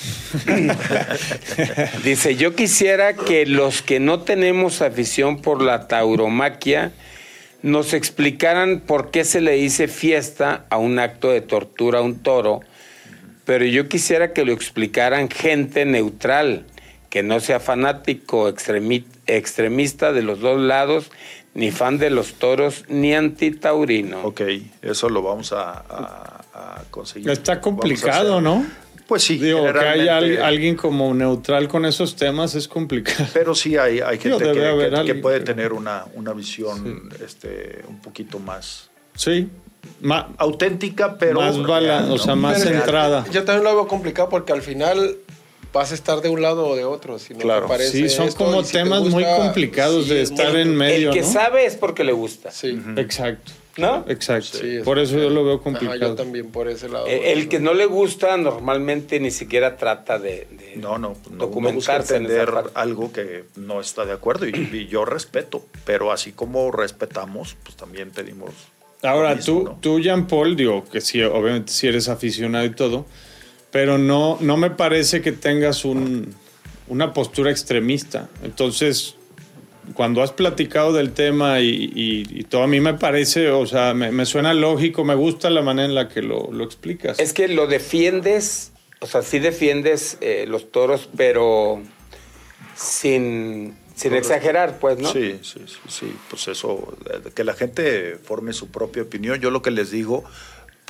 [laughs] Dice, yo quisiera que los que no tenemos afición por la tauromaquia nos explicaran por qué se le dice fiesta a un acto de tortura a un toro, pero yo quisiera que lo explicaran gente neutral, que no sea fanático, extremi- extremista de los dos lados, ni fan de los toros, ni antitaurino. Ok, eso lo vamos a, a- a conseguir. Está complicado, ¿no? Pues sí, Digo, que haya alguien como neutral con esos temas es complicado. Pero sí hay, hay Digo, gente que, que- puede tener una, una visión este, un poquito más Sí. Ma- auténtica, pero Más bala- o sea, más centrada. Yo también lo veo complicado porque al final vas a estar de un lado o de otro. Si no Claro. te parece Sí, son esto, como y si te temas muy complicados de es estar muy- en medio, el que ¿no? sabe es porque le gusta. Sí. Exacto. ¿No? Exacto. Sí, es- Por eso yo lo veo Ajá, complicado. yo también por ese lado. Eh, El que no le gusta normalmente ni siquiera trata de, de No, no, no, no documentarse entender parte. algo que no está de acuerdo y, y yo respeto, pero así como respetamos, pues también pedimos. Ahora, mismo, tú, ¿no? tú, Jean Paul, digo que sí, obviamente si eres aficionado y todo, pero no, no me parece que tengas un, una postura extremista. Entonces, cuando has platicado del tema y, y- y todo, a mí me parece, o sea, me, me suena lógico, me gusta la manera en la que lo, lo explicas. Es que lo defiendes, o sea, sí defiendes eh, los toros, pero sin, sin exagerar, pues, ¿no? Sí, sí, sí, sí, pues eso, eh, que la gente forme su propia opinión. Yo lo que les digo,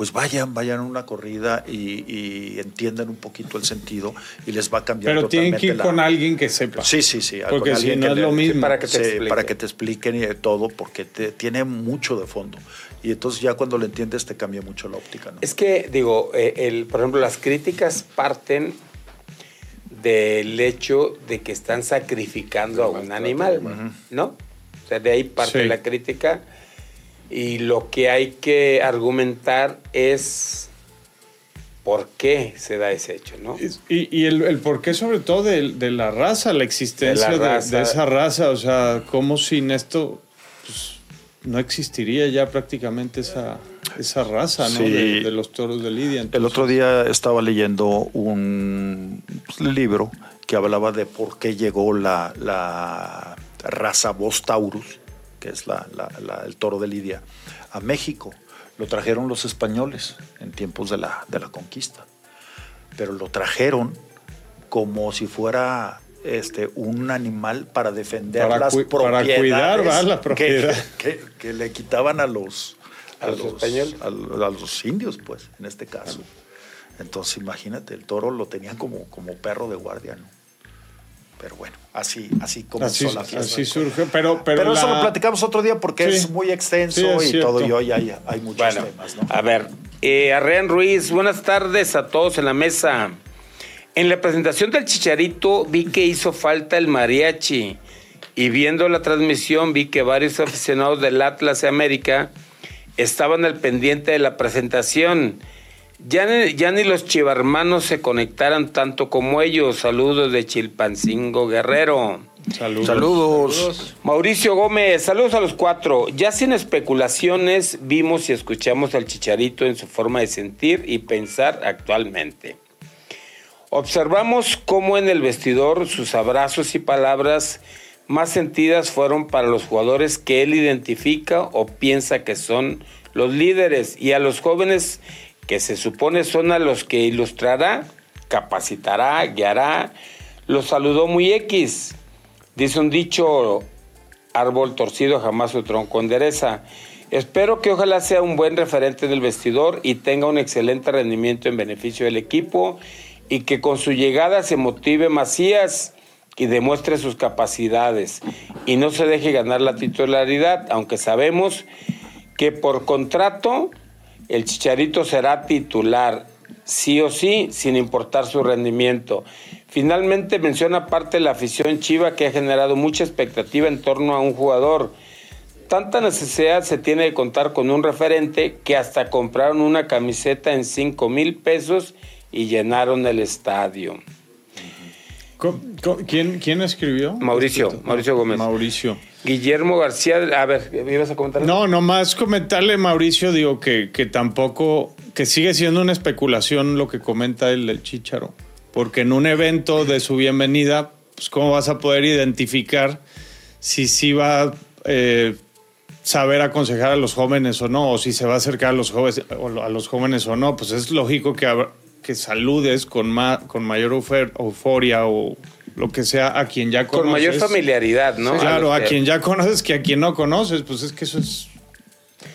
pues vayan, vayan a una corrida y, y entiendan un poquito el sentido y les va a cambiar pero tienen que ir totalmente la- con alguien que sepa. Sí, sí, sí. Porque si no es le- lo mismo. para que te Sí, para que te expliquen y de todo, porque te, tiene mucho de fondo. Y entonces ya cuando lo entiendes te cambia mucho la óptica. ¿no? Es que, digo, eh, el, por ejemplo, las críticas parten del hecho de que están sacrificando a un animal, animal. ¿no? O sea, de ahí parte Sí. la crítica. Y lo que hay que argumentar es por qué se da ese hecho, ¿no? Y, y el, el porqué sobre todo de, de la raza, la existencia De de, la raza. de esa raza, o sea, como sin esto pues, no existiría ya prácticamente esa, esa raza, ¿no? Sí. De, de los toros de Lidia. El otro día estaba leyendo un pues, libro que hablaba de por qué llegó la, la raza Bos Taurus, que es la- la- la- el toro de Lidia, a México. Lo trajeron los españoles en tiempos de la, de la conquista. Pero lo trajeron como si fuera este, un animal para defender Para las cu- para propiedades cuidar, ¿va? la que- propiedad. [laughs] Que, que le quitaban a los, A los españoles. a los indios, pues, en este caso. Entonces, imagínate, el toro lo tenían como, como perro de guardia, ¿no? Pero bueno, así, así comenzó así, la fiesta. así surge, pero... Pero, Pero, eso lo platicamos otro día porque Sí. es muy extenso Sí, es y cierto. todo, y hoy hay, hay muchos Bueno, temas, ¿no? a ver, eh, Arrean Ruiz, buenas tardes a todos en la mesa. En la presentación del Chicharito vi que hizo falta el mariachi y viendo la transmisión vi que varios aficionados del Atlas de América estaban al pendiente de la presentación. Ya ni, ya ni los chivarmanos se conectaran tanto como ellos. Saludos de Chilpancingo Guerrero. Saludos. Saludos. Mauricio Gómez, saludos a los cuatro. Ya sin especulaciones, vimos y escuchamos al Chicharito en su forma de sentir y pensar actualmente. Observamos cómo en el vestidor sus abrazos y palabras más sentidas fueron para los jugadores que él identifica o piensa que son los líderes y a los jóvenes que se supone son a los que ilustrará, capacitará, guiará. Los saludó muy X. Dice un dicho, árbol torcido jamás su tronco endereza. Espero que ojalá sea un buen referente del vestidor y tenga un excelente rendimiento en beneficio del equipo y que con su llegada se motive Macías y demuestre sus capacidades y no se deje ganar la titularidad, aunque sabemos que por contrato el Chicharito será titular, sí o sí, sin importar su rendimiento. Finalmente menciona parte de la afición chiva que ha generado mucha expectativa en torno a un jugador. Tanta necesidad se tiene de contar con un referente que hasta compraron una camiseta en 5 mil pesos y llenaron el estadio. ¿Quién, ¿Quién escribió? Mauricio, Mauricio Gómez. Mauricio. Guillermo García, a ver, ¿me ibas a comentar? No, nomás comentarle, Mauricio, digo que, que tampoco, que sigue siendo una especulación lo que comenta el del Chicharo. Porque en un evento de su bienvenida, pues cómo vas a poder identificar si sí va a eh, saber aconsejar a los jóvenes o no, o si se va a acercar a los jóvenes, a los jóvenes o no. Pues es lógico que que saludes con, ma con mayor euforia o lo que sea a quien ya conoces. Con mayor familiaridad, ¿no? claro, a, quien ya conoces que a quien no conoces, pues es que eso es,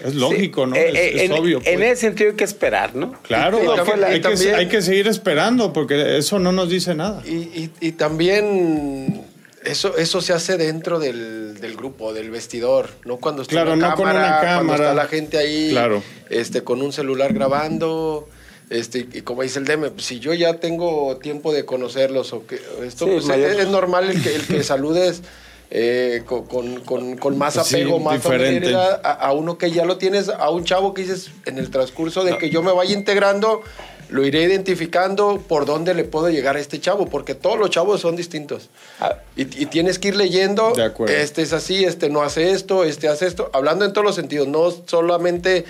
es lógico, ¿no? Eh, es, eh, en, obvio. En pues. ese sentido hay que esperar, ¿no? Claro, Y- y hay, que, también- hay que- también- hay que seguir esperando porque eso no nos dice nada. Y, y- y también eso, eso se hace dentro del, del grupo, del vestidor, no cuando está Claro, una no con cámara, una cuando cámara. está la gente ahí, Claro. este, con un celular grabando. Este, y como dice el DM, pues, si yo ya tengo tiempo de conocerlos o que esto Sí, pues, es, es normal el que, el que [laughs] saludes eh, con, con- con- más Pues sí, apego, más familiaridad a, a uno que ya lo tienes, a un chavo que dices en el transcurso de que yo me vaya integrando, lo iré identificando por dónde le puedo llegar a este chavo, porque todos los chavos son distintos. Ah, Y, y tienes que ir leyendo, De este es así, este no hace esto, este hace esto, hablando en todos los sentidos, no solamente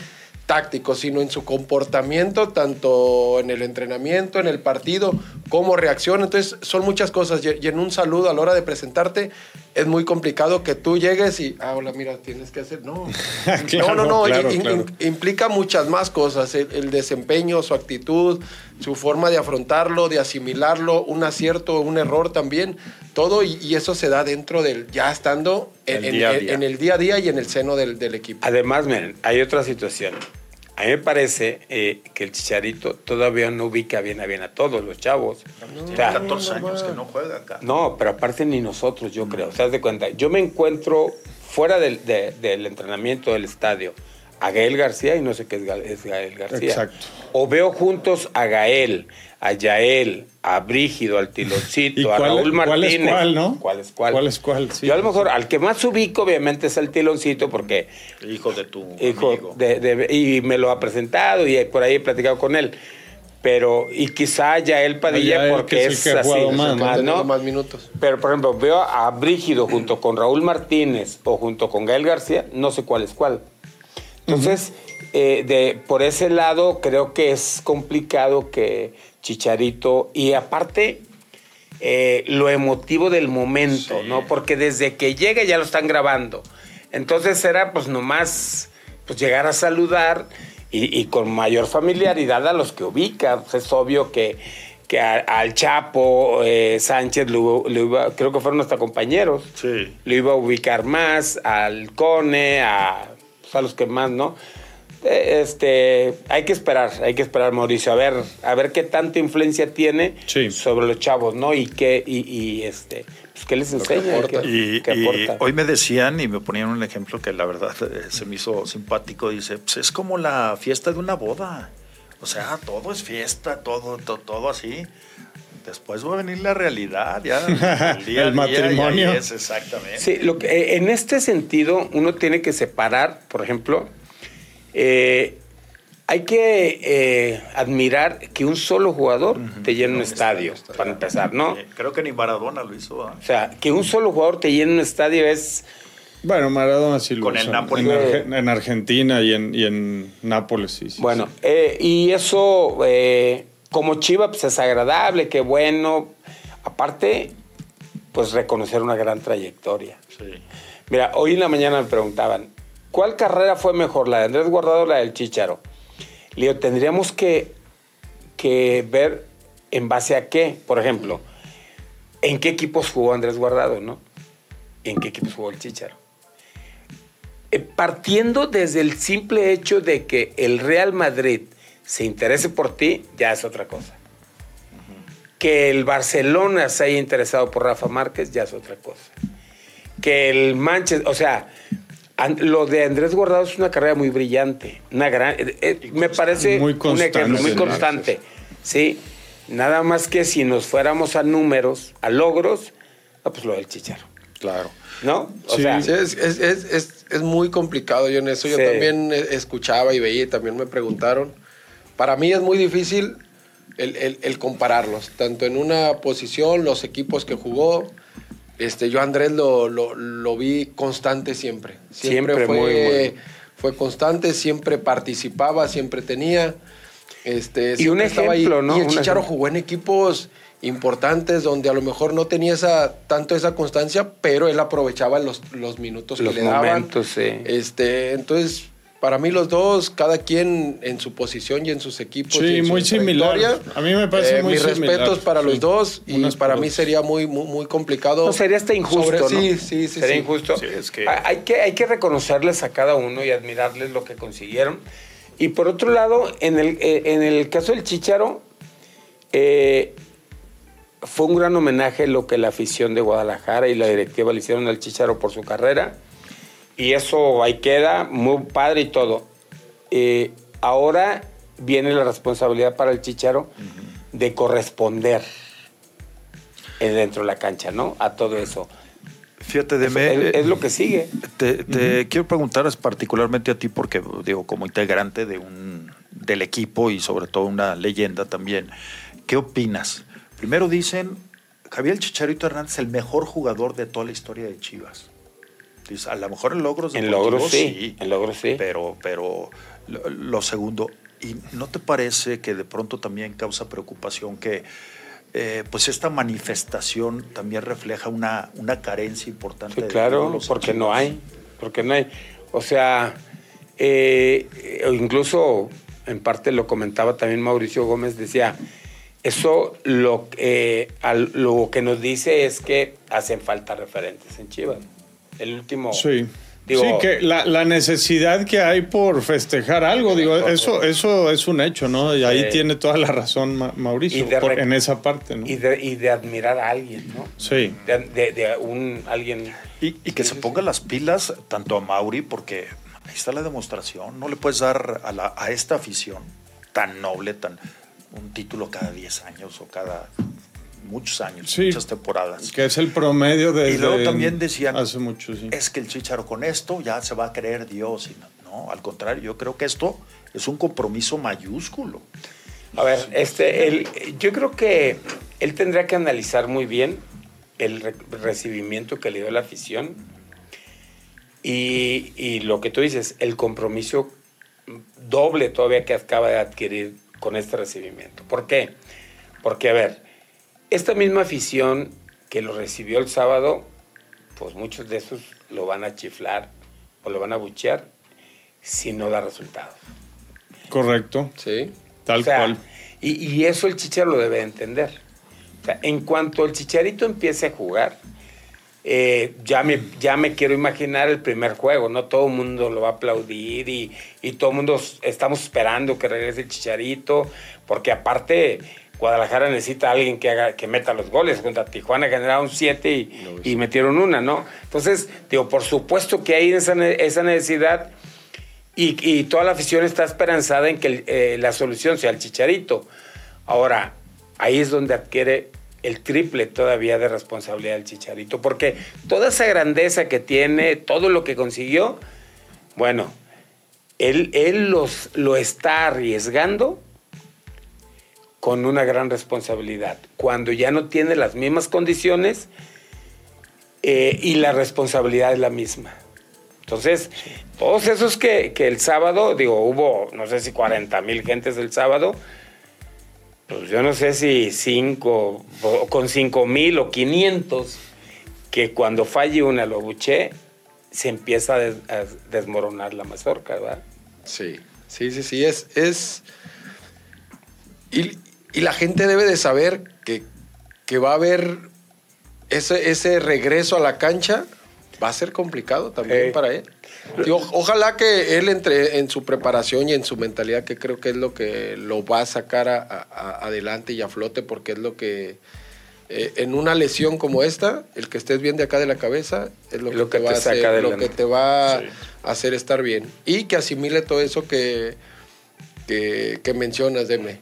táctico, sino en su comportamiento, tanto en el entrenamiento, en el partido, cómo reacciona. Entonces, son muchas cosas. Y en un saludo a la hora de presentarte, es muy complicado que tú llegues y, ah, hola, mira, tienes que hacer. No, [laughs] Claro, no, no, no. claro, in- claro. in- implica muchas más cosas. El, el desempeño, su actitud, su forma de afrontarlo, de asimilarlo, un acierto, un error también. Todo y, y eso se da dentro del, ya estando en El en- día a en- día. en el día a día y en el seno del, del equipo. Además, miren, hay otra situación. A mí me parece eh, que el Chicharito todavía no ubica bien a bien a todos los chavos. O Tiene sea, 14 años que no juega acá. No, pero aparte ni nosotros, yo creo. ¿Te das de cuenta? Yo me encuentro fuera del, de- del entrenamiento del estadio a Gael García y no sé qué es, Ga- es Gael García. Exacto. O veo juntos a Gael, a Yael, a Brígido, al Tiloncito, [laughs] ¿Y a Raúl cuál es Martínez. cuál, no? ¿Cuál es cuál? ¿Cuál es cuál? Sí. Yo a lo mejor al que más ubico obviamente es al Tiloncito porque Hijo de tu hijo amigo. de, de- y me lo ha presentado y por ahí he platicado con él. Pero, y quizá Yael Padilla Yael, porque que es el así, el más, más, ¿no? más minutos. Pero, por ejemplo, veo a Brígido junto con Raúl Martínez o junto con Gael García, no sé cuál es cuál. Entonces, eh, de, por ese lado, creo que es complicado que Chicharito, y aparte, eh, lo emotivo del momento, Sí. ¿no? Porque desde que llega ya lo están grabando. Entonces era pues nomás pues, llegar a saludar y, y con mayor familiaridad a los que ubica. Pues, es obvio que, que a- al Chapo eh, Sánchez lo, lo iba, creo que fueron hasta compañeros. Sí. Lo iba a ubicar más, al Cone, a, pues, a los que más, ¿no? Eh, Este, hay que esperar, hay que esperar, Mauricio, a ver, a ver qué tanta influencia tiene Sí. sobre los chavos, ¿no? Y qué, y, y, este, pues qué les que enseña, qué- Y, qué y aporta. hoy me decían y me ponían un ejemplo que la verdad eh, se me hizo simpático. Dice, pues es como la fiesta de una boda. O sea, todo es fiesta, todo, to- todo, así. Después va a venir la realidad, ya. [laughs] El, día matrimonio. es, exactamente. Sí, lo que, eh, en este sentido, uno tiene que separar, por ejemplo, eh, hay que eh, admirar que un solo jugador te llene un estadio, para empezar, ¿no? Eh, Creo que ni Maradona lo hizo. ¿ah? O sea, que un solo jugador te llene un estadio es... Bueno, Maradona sí lo Con el. Napoli. En, Arge- en Argentina y en, y en Nápoles, sí. sí, Bueno, eh, y eso, eh, como Chiva, pues es agradable, qué bueno. Aparte, pues reconocer una gran trayectoria. Sí. Mira, hoy en la mañana me preguntaban, ¿cuál carrera fue mejor, la de Andrés Guardado o la del Chicharo? Le tendríamos que, que ver en base a qué, por ejemplo, en qué equipos jugó Andrés Guardado, ¿no? en qué equipos jugó el Chicharo. Eh, partiendo desde el simple hecho de que el Real Madrid se interese por ti, ya es otra cosa. Que el Barcelona se haya interesado por Rafa Márquez, ya es otra cosa. Que el Manchester, o sea, lo de Andrés Guardado es una carrera muy brillante, una gran, eh, eh, me parece Muy un ejemplo muy constante, sí. Nada más que si nos fuéramos a números, a logros, ah, pues lo del Chicharo, Claro. ¿no? O Sí. sea, es, es, es, es, es muy complicado. Yo en eso yo Sí. también eh, escuchaba y veía y también me preguntaron. Para mí es muy difícil el, el- el compararlos, tanto en una posición, los equipos que jugó. Este, yo a Andrés lo, lo, lo vi constante siempre. Siempre, Siempre fue, muy, muy. fue constante, siempre participaba, siempre tenía. Este, Y un estaba ahí. ejemplo, ¿no? Y el Chicharo ejemplo. jugó en equipos importantes donde a lo mejor no tenía esa, tanto esa constancia, pero él aprovechaba los, los minutos Los que le daban. momentos, sí. Este, entonces, para mí los dos, cada quien en su posición y en sus equipos. Sí, y en su muy similar. A mí me parece Eh, muy Mis similar, respetos para sí. los dos y Unas para mí sería muy, muy, muy complicado. No, sería hasta injusto, sobre- ¿no? Sí, sí, sí. Sería sí. injusto. Sí, es que- Ha- Hay que. Hay que reconocerles a cada uno y admirarles lo que consiguieron. Y por otro lado, en el, eh, en el caso del Chicharo, eh, fue un gran homenaje lo que la afición de Guadalajara y la directiva le hicieron al Chicharo por su carrera. Y eso ahí queda, muy padre y todo. Eh, ahora viene la responsabilidad para el Chicharo de corresponder eh, dentro de la cancha, ¿no? A todo eso. Fíjate, Deme, es, es lo que sigue. Te, te quiero preguntar es particularmente a ti porque digo como integrante de un del equipo y sobre todo una leyenda también. ¿Qué opinas? Primero dicen Javier Chicharito Hernández el mejor jugador de toda la historia de Chivas. A lo mejor en logros En logros sí, en logros sí. Pero pero lo, lo segundo y no te parece que de pronto también causa preocupación que eh, pues esta manifestación también refleja una, una carencia importante Sí, de claro, en porque no Chivas? hay, porque no hay. O sea, eh, eh, incluso en parte lo comentaba también Mauricio Gómez, decía, eso lo, eh, al- lo que nos dice es que hacen falta referentes en Chivas. El último... Sí. Digo, sí, que la, la necesidad que hay por festejar algo, digo, eso, eso es un hecho, ¿no? Y ahí Sí. tiene toda la razón Mauricio, de por- rec- en esa parte, ¿no? y, de, y de admirar a alguien, ¿no? Sí. De, de- de un alguien... Y, y que Sí, se ponga sí. las pilas tanto a Mauri, porque ahí está la demostración. No le puedes dar a, la- a esta afición tan noble, tan un título cada 10 años o cada muchos años, Sí. muchas temporadas. Que es el promedio de. y luego también decían, Hace mucho, sí. es que el Chicharo con esto ya se va a creer Dios. Y no, no, al contrario, yo creo que esto es un compromiso mayúsculo. A ver, este, él, yo creo que él tendría que analizar muy bien el re- recibimiento que le dio la afición y, y lo que tú dices, el compromiso doble todavía que acaba de adquirir con este recibimiento. ¿Por qué? Porque, a ver, esta misma afición que lo recibió el sábado, pues muchos de esos lo van a chiflar o lo van a buchear si no da resultados. Correcto, Sí. tal O sea, cual. Y, y eso el chicharo lo debe entender. O sea, en cuanto el chicharito empiece a jugar, eh, ya, me, ya me quiero imaginar el primer juego, ¿no? Todo el mundo lo va a aplaudir y, y todo el mundo estamos esperando que regrese el chicharito, porque aparte Guadalajara necesita a alguien que, haga, que meta los goles. Contra Tijuana generaron siete y, y metieron una, ¿no? Entonces, digo, por supuesto que hay esa, ne- esa necesidad. Y, y toda la afición está esperanzada en que eh, la solución sea el chicharito. Ahora, ahí es donde adquiere el triple todavía de responsabilidad el chicharito, porque toda esa grandeza que tiene, todo lo que consiguió, bueno, él, él los, lo está arriesgando con una gran responsabilidad. Cuando ya no tiene las mismas condiciones eh, y la responsabilidad es la misma. Entonces, todos esos que, que el sábado, digo, hubo, no sé si 40 mil gentes el sábado, pues yo no sé si 5, o con 5 mil o 500, que cuando falle una lo buché, se empieza a, des- a desmoronar la mazorca, ¿verdad? Sí, sí, sí, sí, es... es... y la gente debe de saber que, que va a haber ese, ese regreso a la cancha va a ser complicado también Eh. para él. Ojalá que él entre en su preparación y en su mentalidad, que creo que es lo que lo va a sacar a- a- adelante y a flote, porque es lo que eh, en una lesión como esta, el que estés bien de acá de la cabeza es lo, que, te va te a hacer, lo que te va Sí. a hacer estar bien. Y que asimile todo eso que, que, que mencionas, Deme.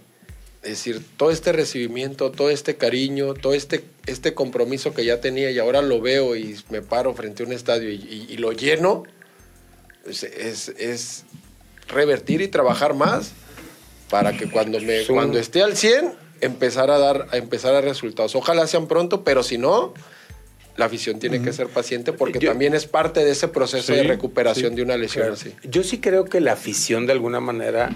Es decir, todo este recibimiento, todo este cariño, todo este, este compromiso que ya tenía y ahora lo veo y me paro frente a un estadio y, y- y lo lleno, es, es- es revertir y trabajar más para que cuando, me, cuando esté al 100 empezar a dar a empezar a resultados. Ojalá sean pronto, pero si no, la afición tiene que ser paciente porque Yo- también es parte de ese proceso Sí, de recuperación sí, de una lesión Claro. así. Yo sí creo que la afición de alguna manera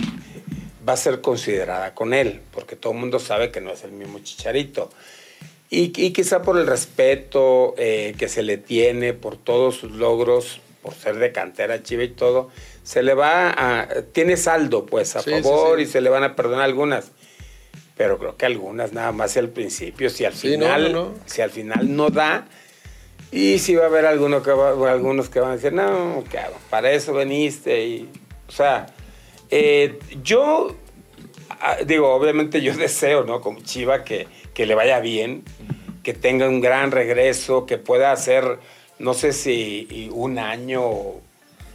va a ser considerada con él, porque todo el mundo sabe que no es el mismo chicharito. Y, y quizá por el respeto eh, que se le tiene, por todos sus logros, por ser de cantera chiva y todo, se le va a. Tiene saldo, pues, a Sí, favor sí. y se le van a perdonar algunas. Pero creo que algunas nada más al principio, si al no, final, no, no. si al final no da, y si va a haber alguno que va- algunos que van a decir, no, cabrón, para eso veniste. Y, o sea, eh, yo, ah, digo, obviamente yo [laughs] deseo, ¿no? Como Chiva, que, que le vaya bien, que tenga un gran regreso, que pueda hacer, no sé si un año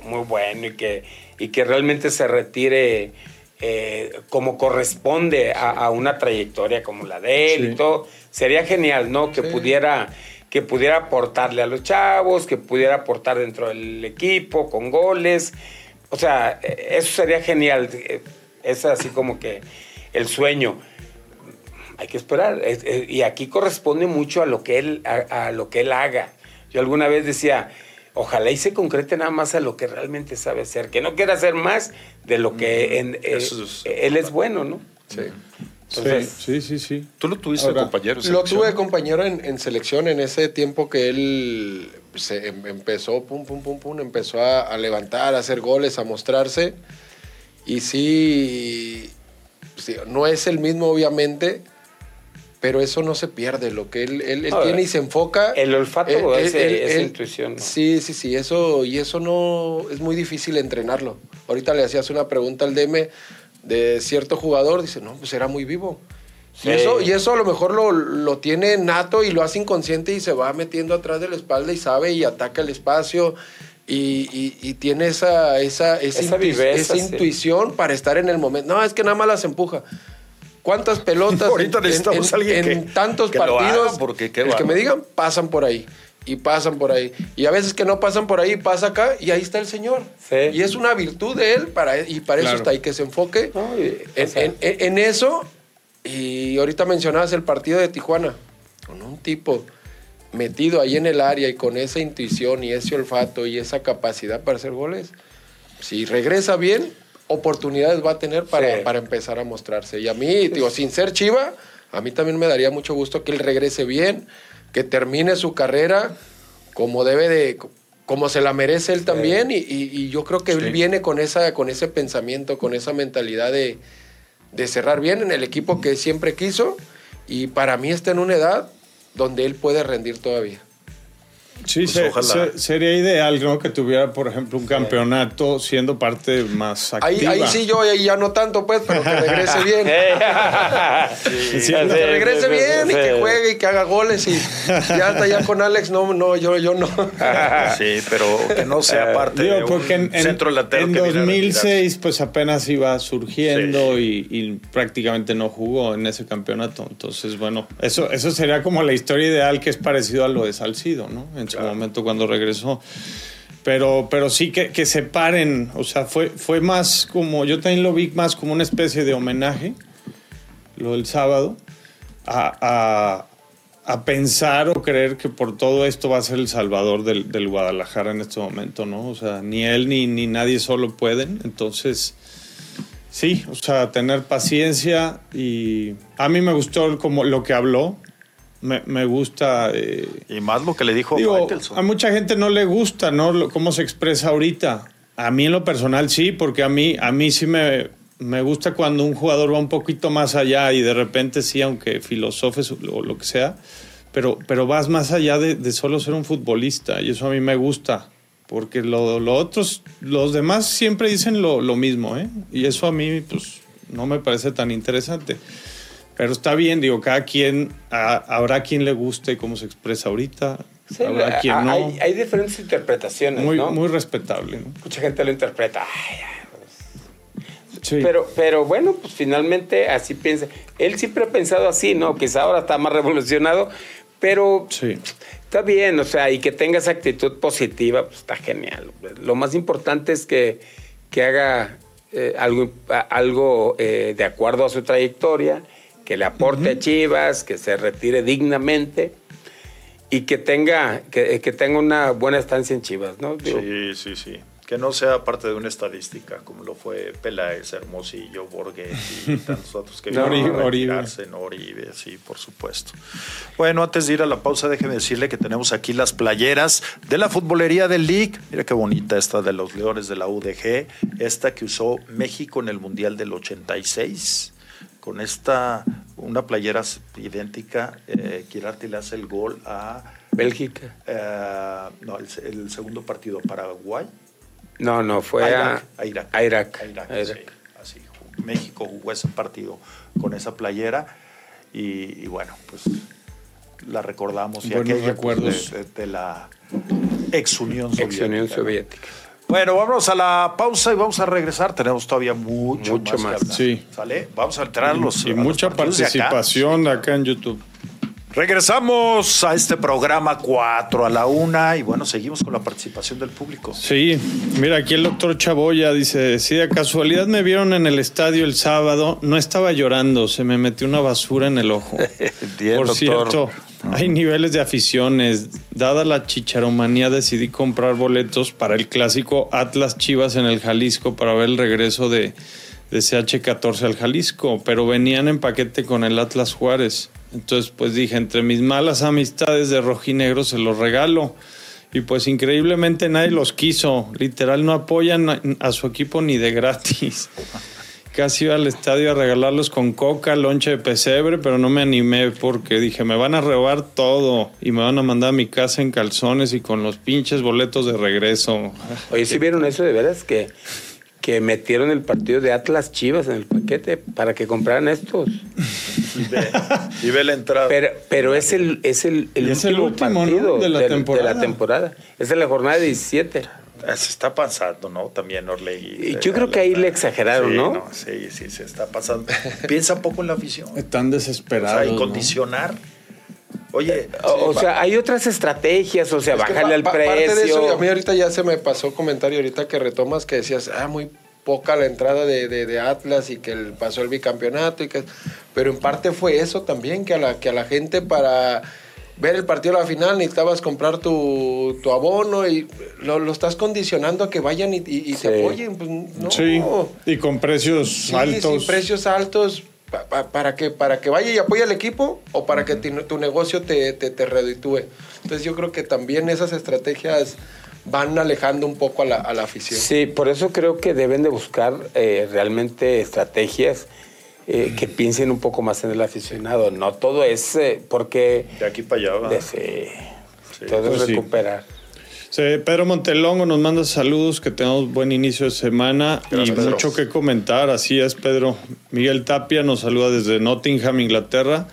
muy bueno y que, y que realmente se retire eh, como corresponde a, a una trayectoria como la de él Sí. y todo. Sería genial, ¿no? Que Sí. pudiera que pudiera aportarle a los chavos, que pudiera aportar dentro del equipo con goles. O sea, eh, eso sería genial. Eh, Es así como que el sueño. Hay que esperar. Es- es- Y aquí corresponde mucho a lo que él, a, a lo que él haga. Yo alguna vez decía, ojalá y se concrete nada más a lo que realmente sabe hacer, que no quiera hacer más de lo que en- eh, es- él es bueno, ¿no? Sí. Entonces- sí, sí, sí, sí. Tú lo tuviste Ahora, compañero. en Lo tuve compañero en, en selección en ese tiempo que él se em- empezó, pum, pum, pum, pum, empezó a, a levantar, a hacer goles, a mostrarse. Y sí, sí, no es el mismo obviamente, pero eso no se pierde. Lo que él, él- tiene y se enfoca. el olfato, esa intuición, ¿no? Sí, sí, sí, eso, y eso no es muy difícil entrenarlo. Ahorita le hacías una pregunta al DM de cierto jugador, dice, no, pues era muy vivo. Sí. Y, eso, y eso a lo mejor lo, lo tiene nato y lo hace inconsciente y se va metiendo atrás de la espalda y sabe y ataca el espacio y, y- y tiene esa, esa, esa, Esa intui- viveza, esa sí. intuición para estar en el momento. No, es que nada más las empuja. ¿Cuántas [laughs] pelotas Ahorita en- necesitamos en, alguien en que- tantos que partidos? haga, porque qué el que me digan, pasan por ahí. Y pasan por ahí. Y a veces que no pasan por ahí, pasa acá y ahí está el Señor. Sí. Y es una virtud de Él para, y para eso está ahí que se enfoque No, y- en, o sea- en- en- en eso. Y ahorita mencionabas el partido de Tijuana, con un tipo metido ahí en el área y con esa intuición y ese olfato y esa capacidad para hacer goles. Si regresa bien, oportunidades va a tener para, Sí. para empezar a mostrarse. Y a mí, digo, sin ser chiva, a mí también me daría mucho gusto que él regrese bien, que termine su carrera como debe de, como se la merece él también. Y, y- y yo creo que Sí. él viene con, esa, con ese pensamiento, con esa mentalidad de, de cerrar bien en el equipo que siempre quiso. Y para mí está en una edad donde él puede rendir todavía. Sí, Pues se- ojalá. se- sería ideal, ¿no? Que tuviera, por ejemplo, un campeonato siendo parte más Ahí, activa. ahí sí yo ahí ya no tanto, pues, pero que regrese [laughs] bien. Sí, que regrese bien y que juegue y que haga goles y ya hasta ya con Alex no no yo yo no [laughs] Sí, pero que no sea parte Digo, de porque en, un en- centro delantero en que viene a 2006 pues apenas iba surgiendo y, y prácticamente no jugó en ese campeonato. Entonces, bueno, eso, eso sería como la historia ideal que es parecido a lo de Salcido, ¿no? En su momento cuando regresó. Pero, pero sí que, que se paren, o sea, fue, fue más como, yo también lo vi más como una especie de homenaje, lo del sábado, a, a- a pensar o creer que por todo esto va a ser el salvador del, del Guadalajara en este momento, ¿no? O sea, ni él ni, ni nadie solo pueden. Entonces, sí, o sea, tener paciencia y a mí me gustó como lo que habló. Me, me gusta... eh, Y más lo que le dijo Digo, a mucha gente no le gusta, ¿no? Lo- Cómo se expresa ahorita. A mí en lo personal sí, porque a mí, a mí sí me, me gusta cuando un jugador va un poquito más allá y de repente sí, aunque filosofes o lo, lo que sea, pero, pero vas más allá de, de solo ser un futbolista y eso a mí me gusta. Porque lo, lo otros, los demás siempre dicen lo, lo mismo, ¿eh? Y eso a mí, pues, no me parece tan interesante. Pero está bien, digo, cada quien, a- habrá quien le guste cómo se expresa ahorita, Sí, habrá quien no. hay, hay diferentes interpretaciones, muy, ¿no? muy respetable, ¿no? Mucha gente lo interpreta. "Ay, ay, Sí. Pero, pero bueno, pues finalmente así piensa. Él siempre ha pensado así, ¿no? Quizá ahora está más revolucionado, pero Sí. está bien, o sea, y que tenga esa actitud positiva, pues está genial. Lo más importante es que, que haga eh, algo, algo eh, de acuerdo a su trayectoria, que le aporte a Chivas, que se retire dignamente y que tenga, que, que tenga una buena estancia en Chivas, ¿no? Digo, Sí, sí, sí. Que no sea parte de una estadística, como lo fue Peláez, Hermosillo, Borghetti y [laughs] tantos otros que No, vinieron a retirarse, ¿no? Oribe, sí, por supuesto. Bueno, antes de ir a la pausa, déjeme decirle que tenemos aquí las playeras de la futbolería del League. Mira qué bonita esta de los Leones de la UDG, esta que usó México en el Mundial del 86. Con esta, una playera idéntica, eh, Kirarti le hace el gol a Bélgica. eh, no, el, el segundo partido, Paraguay. No, no, fue a a, Irak. A Irak. a Irak. A Irak, A Irak. sí, así. México jugó ese partido con esa playera y, y bueno, pues la recordamos. Y Buenos aquella, pues, recuerdos. de, de- de la ex Unión Soviética. Ex Unión ¿no? Soviética. Bueno, vamos a la pausa y vamos a regresar. Tenemos todavía mucho, Mucho más. más. que hablar. Sí. ¿Sale? Vamos a entrar a los. y a los mucha acá. participación acá en YouTube. Regresamos a este programa 4 a la una y bueno, seguimos con la participación del público. Sí, mira, aquí el doctor Chaboya dice, si de casualidad me vieron en el estadio el sábado, no estaba llorando, se me metió una basura en el ojo. [laughs] Bien, Por doctor. cierto, hay niveles de aficiones. Dada la chicharomanía, decidí comprar boletos para el clásico Atlas Chivas en el Jalisco para ver el regreso de, de CH14 al Jalisco, pero venían en paquete con el Atlas Juárez. Entonces, pues dije, entre mis malas amistades de rojinegro se los regalo. Y pues increíblemente nadie los quiso. Literal, no apoyan a, su equipo ni de gratis. [laughs] Casi iba al estadio a regalarlos con coca, lonche de pesebre, pero no me animé porque dije, me van a robar todo y me van a mandar a mi casa en calzones y con los pinches boletos de regreso. Oye, ¿sí vieron eso de veras? Que, que metieron el partido de Atlas Chivas en el paquete para que compraran estos. Y ve, y ve la entrada. Pero, pero es el, es el, el Y es el último último, ¿no? partido de la temporada. la temporada. Esa es la jornada 17. Ah, Se está pasando, ¿no? También Orlegui. Y yo creo que ahí le exageraron, Sí, ¿no? Sí, sí, se está pasando. Piensa poco en la afición. Están O desesperados. sea, y ¿no? Oye, O, sea, hay otras estrategias, o sea, bajarle al pa- pa- Parte de eso, precio. a mí ahorita ya se me pasó comentario ahorita que retomas que decías, ah, muy poca la entrada de, de- de Atlas y que el- pasó el bicampeonato y que pero en parte fue eso también que a la que a la gente para ver el partido a la final necesitabas comprar tu, tu abono y lo, lo estás condicionando a que vayan y, y- y Sí. te apoyen pues no Sí, y con precios Sí, altos. sí, precios altos. Pa- pa- ¿Para que ¿Para que vaya y apoye al equipo o para que tu negocio te, te, te reditúe? Entonces yo creo que también esas estrategias van alejando un poco a la, a la afición. Sí, por eso creo que deben de buscar eh, realmente estrategias eh, que piensen un poco más en el aficionado. No todo es eh, porque de aquí para allá va. de- sí, todo pues es sí. recuperar. Sí, Pedro Montelongo nos manda saludos, que tengamos buen inicio de semana Gracias, y Pedro. mucho que comentar. Así es, Pedro. Miguel Tapia nos saluda desde Nottingham, Inglaterra.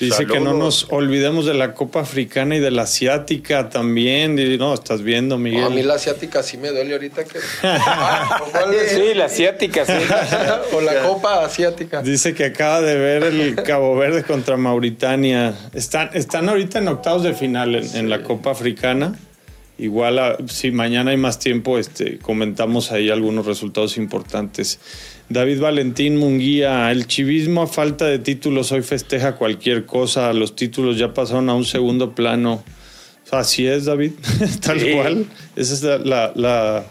Dice que no nos olvidemos de la Copa Africana y de la Asiática también. Y, no, estás viendo, Miguel. No, a mí la asiática sí me duele ahorita que... Ah. [laughs] Sí, la asiática, sí. [laughs] o la copa asiática. Dice que acaba de ver el Cabo Verde contra Mauritania. Están, están ahorita en octavos de final en, en la Copa Africana. Igual, a- si mañana hay más tiempo, este, comentamos ahí algunos resultados importantes. David Valentín Munguía, el chivismo a falta de títulos hoy festeja cualquier cosa. Los títulos ya pasaron a un segundo plano. Así es, David, [laughs] tal Sí. cual. Esa es la- la- la,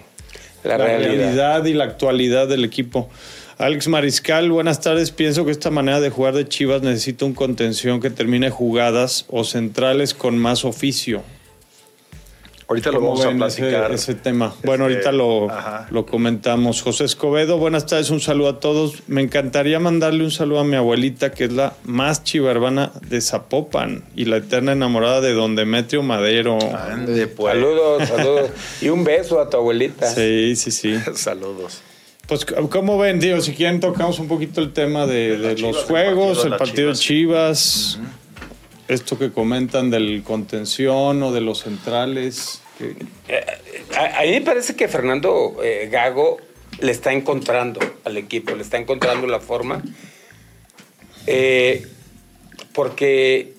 La, realidad. y la actualidad del equipo. Alex Mariscal, buenas tardes. Pienso que esta manera de jugar de Chivas necesita un contención que termine jugadas o centrales con más oficio. Ahorita lo ¿Cómo vamos a ven ese- platicar. Ese, tema. Bueno, Este, ahorita lo, ajá. lo comentamos. José Escobedo, buenas tardes, un saludo a todos. Me encantaría mandarle un saludo a mi abuelita, que es la más chivarvana de Zapopan y la eterna enamorada de don Demetrio Madero. Ande, pues. Saludos, saludos. [laughs] Y un beso a tu abuelita. Sí, sí, sí. [laughs] Saludos. Pues, ¿cómo ven? Digo, si quieren tocamos un poquito el tema de, de los juegos, partido de el partido de Chivas. Chivas, esto que comentan del contención o de los centrales. que- A, mí me parece que Fernando eh, Gago le está encontrando al equipo, le está encontrando la forma. Eh, porque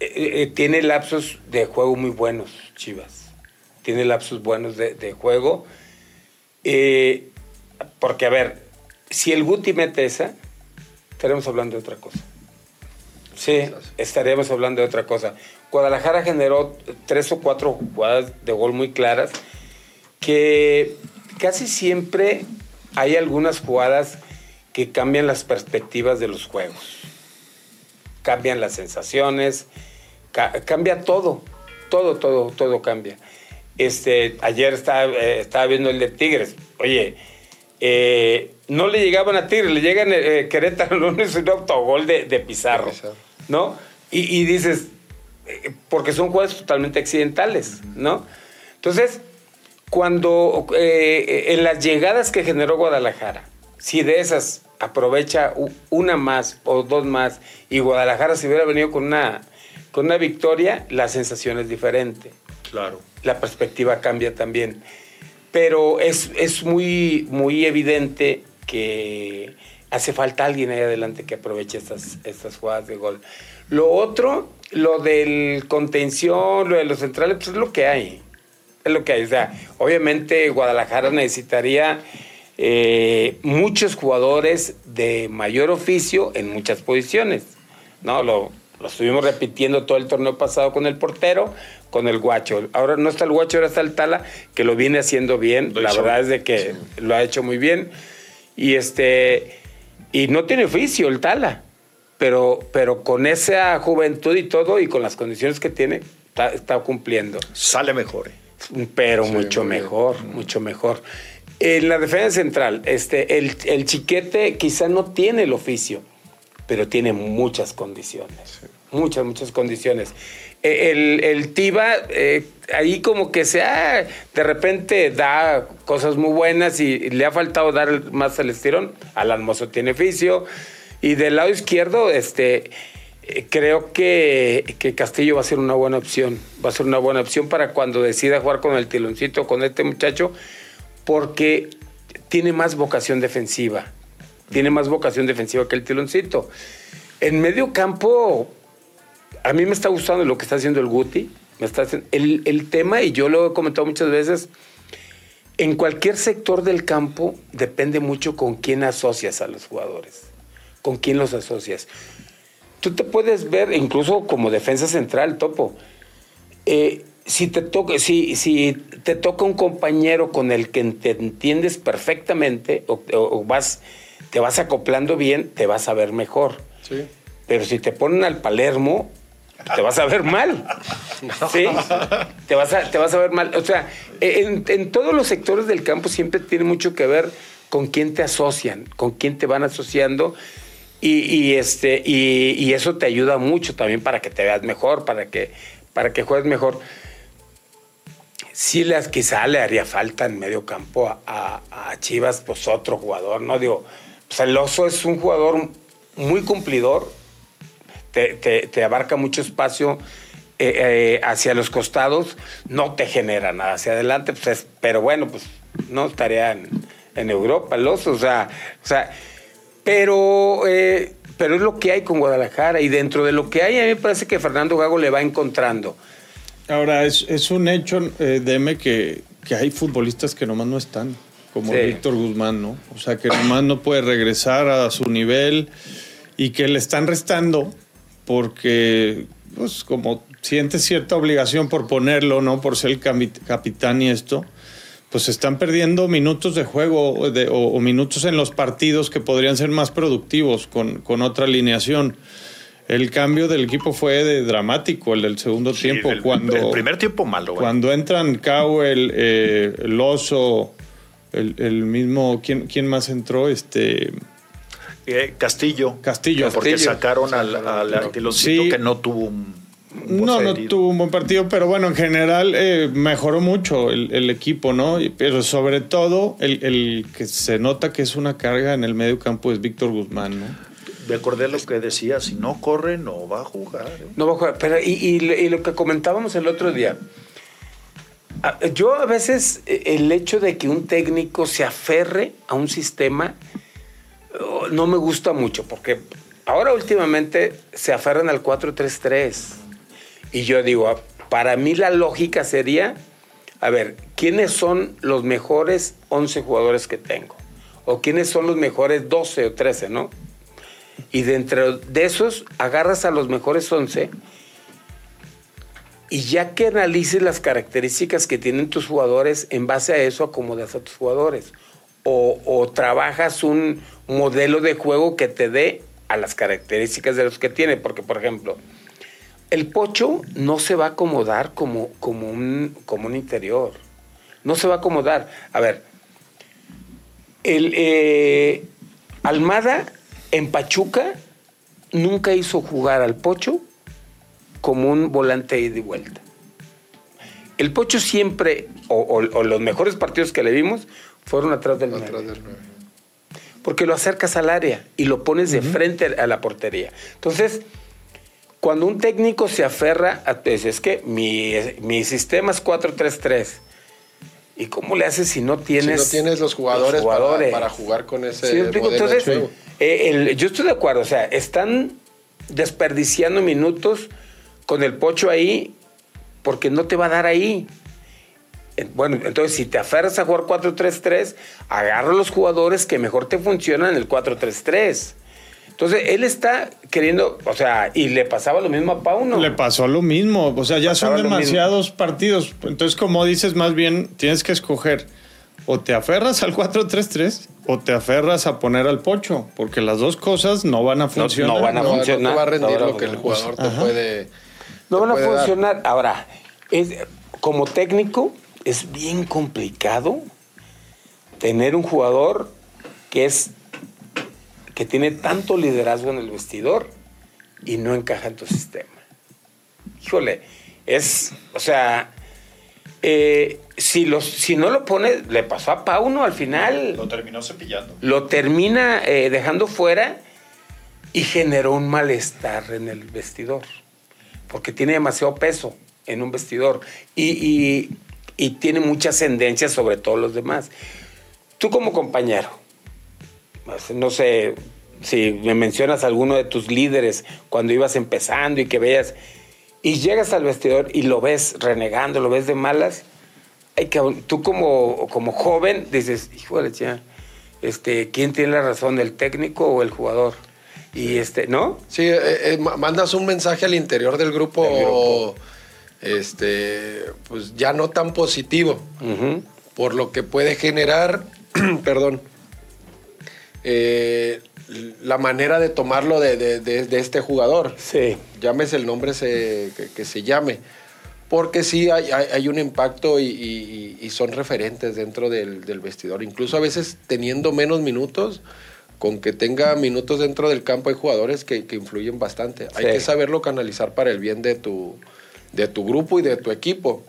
eh, eh, tiene lapsos de juego muy buenos, Chivas. Tiene lapsos buenos de, de juego. Eh, porque, a ver, si el Guti mete esa, estaremos hablando de otra cosa. Sí, estaríamos hablando de otra cosa. Guadalajara generó tres o cuatro jugadas de gol muy claras que casi siempre hay algunas jugadas que cambian las perspectivas de los juegos. Cambian las sensaciones, ca- cambia todo, todo, todo, todo cambia. Este, ayer estaba, eh, viendo el de Tigres. Oye, eh, no le llegaban a Tigres, le llegan eh, Querétaro [laughs] lunes un autogol de Pizarro, De Pizarro. ¿No? Y, y dices, eh, porque son jugadas totalmente accidentales, ¿no? Entonces, cuando eh, en las llegadas que generó Guadalajara, si de esas aprovecha una más o dos más y Guadalajara se hubiera venido con una, con una victoria, la sensación es diferente Claro. la perspectiva cambia también. Pero es, es muy, muy evidente que hace falta alguien ahí adelante que aproveche estas, estas jugadas de gol. Lo otro, lo del contención, lo de los centrales, pues es lo que hay. Es lo que hay. O sea, obviamente Guadalajara necesitaría eh, muchos jugadores de mayor oficio en muchas posiciones. ¿no? Lo, lo estuvimos repitiendo todo el torneo pasado con el portero, con el guacho. Ahora no está el guacho, ahora está el tala, que lo viene haciendo bien. Lo La verdad es de que lo ha hecho muy bien. Y este y no tiene oficio el tala. Pero, pero con esa juventud y todo, y con las condiciones que tiene, está, está cumpliendo Sale mejor. eh. pero Sí, mucho bien. mejor, mucho mejor. En la defensa central, este, el, el chiquete quizá no tiene el oficio, pero tiene muchas condiciones. Muchas, muchas condiciones. Eh, El, el Tiva, eh, ahí como que se ha, de repente da cosas muy buenas y le ha faltado dar más el estirón. Alan Mozo tiene oficio. Y del lado izquierdo, este, eh, creo que, que Castillo va a ser una buena opción. Va a ser una buena opción para cuando decida jugar con el tiloncito, con este muchacho, porque tiene más vocación defensiva. Tiene más vocación defensiva que el tiloncito. En medio campo, a mí me está gustando lo que está haciendo el Guti. Me está haciendo- el, tema, y yo lo he comentado muchas veces, en cualquier sector del campo depende mucho con quién asocias a los jugadores, con quién los asocias. Tú te puedes ver, incluso como defensa central, Topo, eh, si, te toca, si, te toca un compañero con el que te entiendes perfectamente o vas, te vas acoplando bien, te vas a ver mejor. Sí. Pero si te ponen al Palermo, te vas a ver mal. ¿Sí? Te vas a, te vas a ver mal. O sea, en, en todos los sectores del campo siempre tiene mucho que ver con quién te asocian, con quién te van asociando. Y, y este, y, y eso te ayuda mucho también para que te veas mejor, para que, para que juegues mejor. Sí, las quizá le haría falta en medio campo a, a- a Chivas, pues otro jugador, ¿no? Digo, pues el oso es un jugador muy cumplidor, te, te- te abarca mucho espacio eh, eh, hacia los costados, no te genera nada hacia adelante, pues es- pero bueno, pues no estaría en, en Europa el oso, o sea, o sea pero, eh, pero es lo que hay con Guadalajara y dentro de lo que hay, a mí me parece que Fernando Gago le va encontrando. Ahora, es, es un hecho, eh, Deme, que, que hay futbolistas que nomás no están, como Sí. Víctor Guzmán, ¿no? O sea, que nomás no puede regresar a su nivel y que le están restando porque, pues, como siente cierta obligación por ponerlo, ¿no? Por ser el capitán y esto, pues están perdiendo minutos de juego o, de- o- o minutos en los partidos que podrían ser más productivos con, con otra alineación. el cambio del equipo fue de dramático, el del segundo Sí, tiempo, el, cuando, el primer tiempo malo, güey. cuando entran Cowell, eh, el Oso, el, el mismo, ¿quién, ¿quién más entró? Este Eh, Castillo. Castillo. Porque Castillo. sacaron al, al Sí. que no tuvo un. No, no tuvo un buen partido, pero bueno, en general eh, mejoró mucho el, el equipo, ¿no? Pero sobre todo, el, el que se nota que es una carga en el medio campo es Víctor Guzmán, ¿no? Me acordé lo que decía: si no corre, no va a jugar. ¿eh? No va a jugar. Pero, y, y- y lo que comentábamos el otro día. Yo a veces eh, el hecho de que un técnico se aferre a un sistema no me gusta mucho, porque ahora últimamente se aferran al 4-3-3. Y yo digo, ah, para mí la lógica sería, a ver, ¿quiénes son los mejores 11 jugadores que tengo? ¿O quiénes son los mejores 12 o 13, no? Y dentro de esos agarras a los mejores 11 y ya que analices las características que tienen tus jugadores, en base a eso acomodas a tus jugadores. O, trabajas un modelo de juego que te dé a las características de los que tiene. Porque, por ejemplo, el pocho no se va a acomodar como, como, un, como un interior. No se va a acomodar. A ver, el eh, Almada en Pachuca nunca hizo jugar al Pocho como un volante ida y vuelta. El Pocho siempre, o los mejores partidos que le vimos, fueron atrás del Atrás nueve. del nueve. Porque lo acercas al área y lo pones de frente a la portería. Entonces, cuando un técnico se aferra a... pues, Es que mi, mi sistema es 4-3-3. ¿Y cómo le haces si no Si tienes... no tienes los jugadores, para- jugadores? Para, jugar con ese Sí, modelo Entonces, juego. eh, el- yo estoy de acuerdo. O sea, están desperdiciando minutos con el pocho ahí porque no te va a dar ahí. Bueno, entonces si te aferras a jugar 4-3-3, agarra los jugadores que mejor te funcionan en el 4-3-3. Entonces él está queriendo, o sea, y le pasaba lo mismo a Pauno. Le pasó lo mismo, o sea, ya Pasaba son demasiados partidos. Entonces, como dices, más bien tienes que escoger o te aferras al 4-3-3 o te aferras a poner al pocho, porque las dos cosas no van a funcionar. no van a No, no funcionar. te va a rendir No van a lo que el funcionar. jugador te puede. No te van a puede dar. funcionar. Ahora, es, como técnico, es bien complicado tener un jugador que es que tiene tanto liderazgo en el vestidor y no encaja en tu sistema. Híjole, es, o sea, eh, si, los, si no lo pone, le pasó a Pauno al final Lo terminó cepillando. lo termina eh, dejando fuera y generó un malestar en el vestidor, porque tiene demasiado peso en un vestidor y, y- y tiene mucha ascendencia sobre todos los demás. Tú como compañero, no sé si me mencionas alguno de tus líderes cuando ibas empezando y que veas, y llegas al vestidor y lo ves renegando, lo ves de malas, ay, cabrón, tú como, como joven dices, híjole, ya, este, ¿quién tiene la razón, el técnico o el jugador? Y este, ¿no? Sí, eh, eh, ma- mandas un mensaje al interior del grupo, Del grupo. Este, pues ya no tan positivo, por lo que puede generar, [clears throat] perdón, eh, la manera de tomarlo de, de- de- de este jugador. Sí. Llámese el nombre se- que, que se llame. Porque sí hay, hay- hay un impacto y, y- y son referentes dentro del, del vestidor. Incluso a veces teniendo menos minutos, con que tenga minutos dentro del campo hay jugadores que, que influyen bastante. Hay que saberlo canalizar para el bien de tu, de tu grupo y de tu equipo.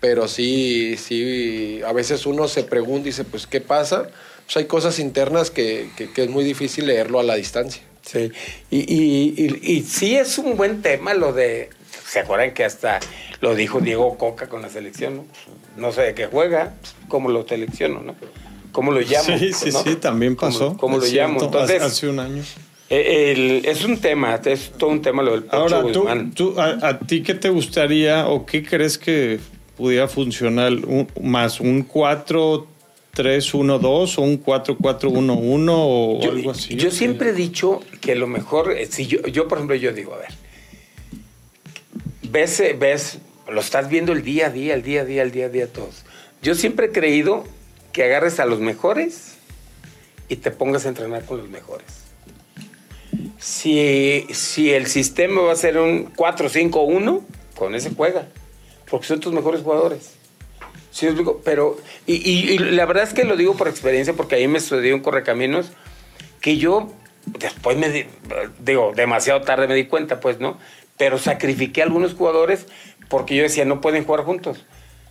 Pero sí, sí, a veces uno se pregunta y dice, pues, ¿qué pasa? Pues hay cosas internas que, que- que es muy difícil leerlo a la distancia. Sí, y, y, y- y sí es un buen tema lo de, ¿se acuerdan que hasta lo dijo Diego Coca con la selección? No, No sé de qué juega, cómo lo selecciono, ¿no? ¿Cómo lo llamo? Sí, sí, ¿no? sí, también ¿Cómo- pasó. ¿Cómo, lo llamo? Entonces, hace un año. Eh, el- es un tema, es todo un tema lo del Pocho Ahora, ¿tú, Guzmán. tú- a, a ti qué te gustaría o qué crees que pudiera funcionar un- más? ¿Un 4-3-1-2 o un 4-4-1-1 o yo, algo así? yo siempre he dicho que lo mejor, eh, si yo, yo por ejemplo, yo digo, a ver, ves, eh, ves, lo estás viendo el día a día, el día a día, el día a día, todos. Yo siempre he creído que agarres a los mejores y te pongas a entrenar con los mejores. Si, si el sistema va a ser un 4-5-1, con ese juega. Porque son tus mejores jugadores. Sí, pero, y, y- la verdad es que lo digo por experiencia, porque ahí me estudié un correcaminos, que yo después me di- digo, demasiado tarde me di cuenta, pues, ¿no? Pero sacrifiqué a algunos jugadores porque yo decía, no pueden jugar juntos.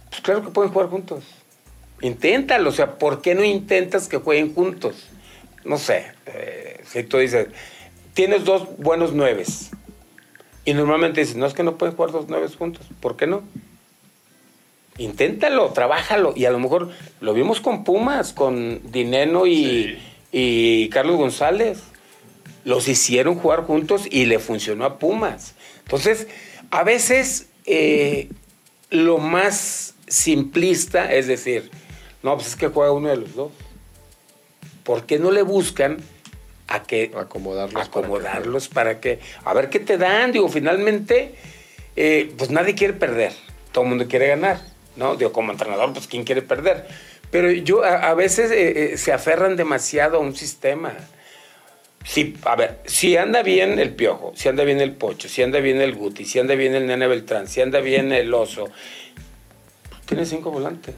Pues claro que pueden jugar juntos. Inténtalo, o sea, ¿por qué no intentas que jueguen juntos? No sé, eh, si tú dices, tienes dos buenos nueves, y normalmente dices, no es que no pueden jugar dos nueves juntos, ¿por qué no? Inténtalo, trabájalo. Y a lo mejor lo vimos con Pumas, con Dineno y, y Carlos González. Los hicieron jugar juntos y le funcionó a Pumas. Entonces, a veces eh, lo más simplista es decir, no, pues es que juega uno de los dos. ¿Por qué no le buscan a que Acomodarlos para que acomodarlos para que, a ver qué te dan? Digo, finalmente, eh, pues nadie quiere perder, todo el mundo quiere ganar, ¿no? Digo, como entrenador, pues ¿quién quiere perder? Pero yo, a, a veces eh, eh, se aferran demasiado a un sistema. Si, a ver, si anda bien el Piojo, si anda bien el Pocho, si anda bien el Guti, si anda bien el Nene Beltrán, si anda bien el Oso, tiene cinco volantes.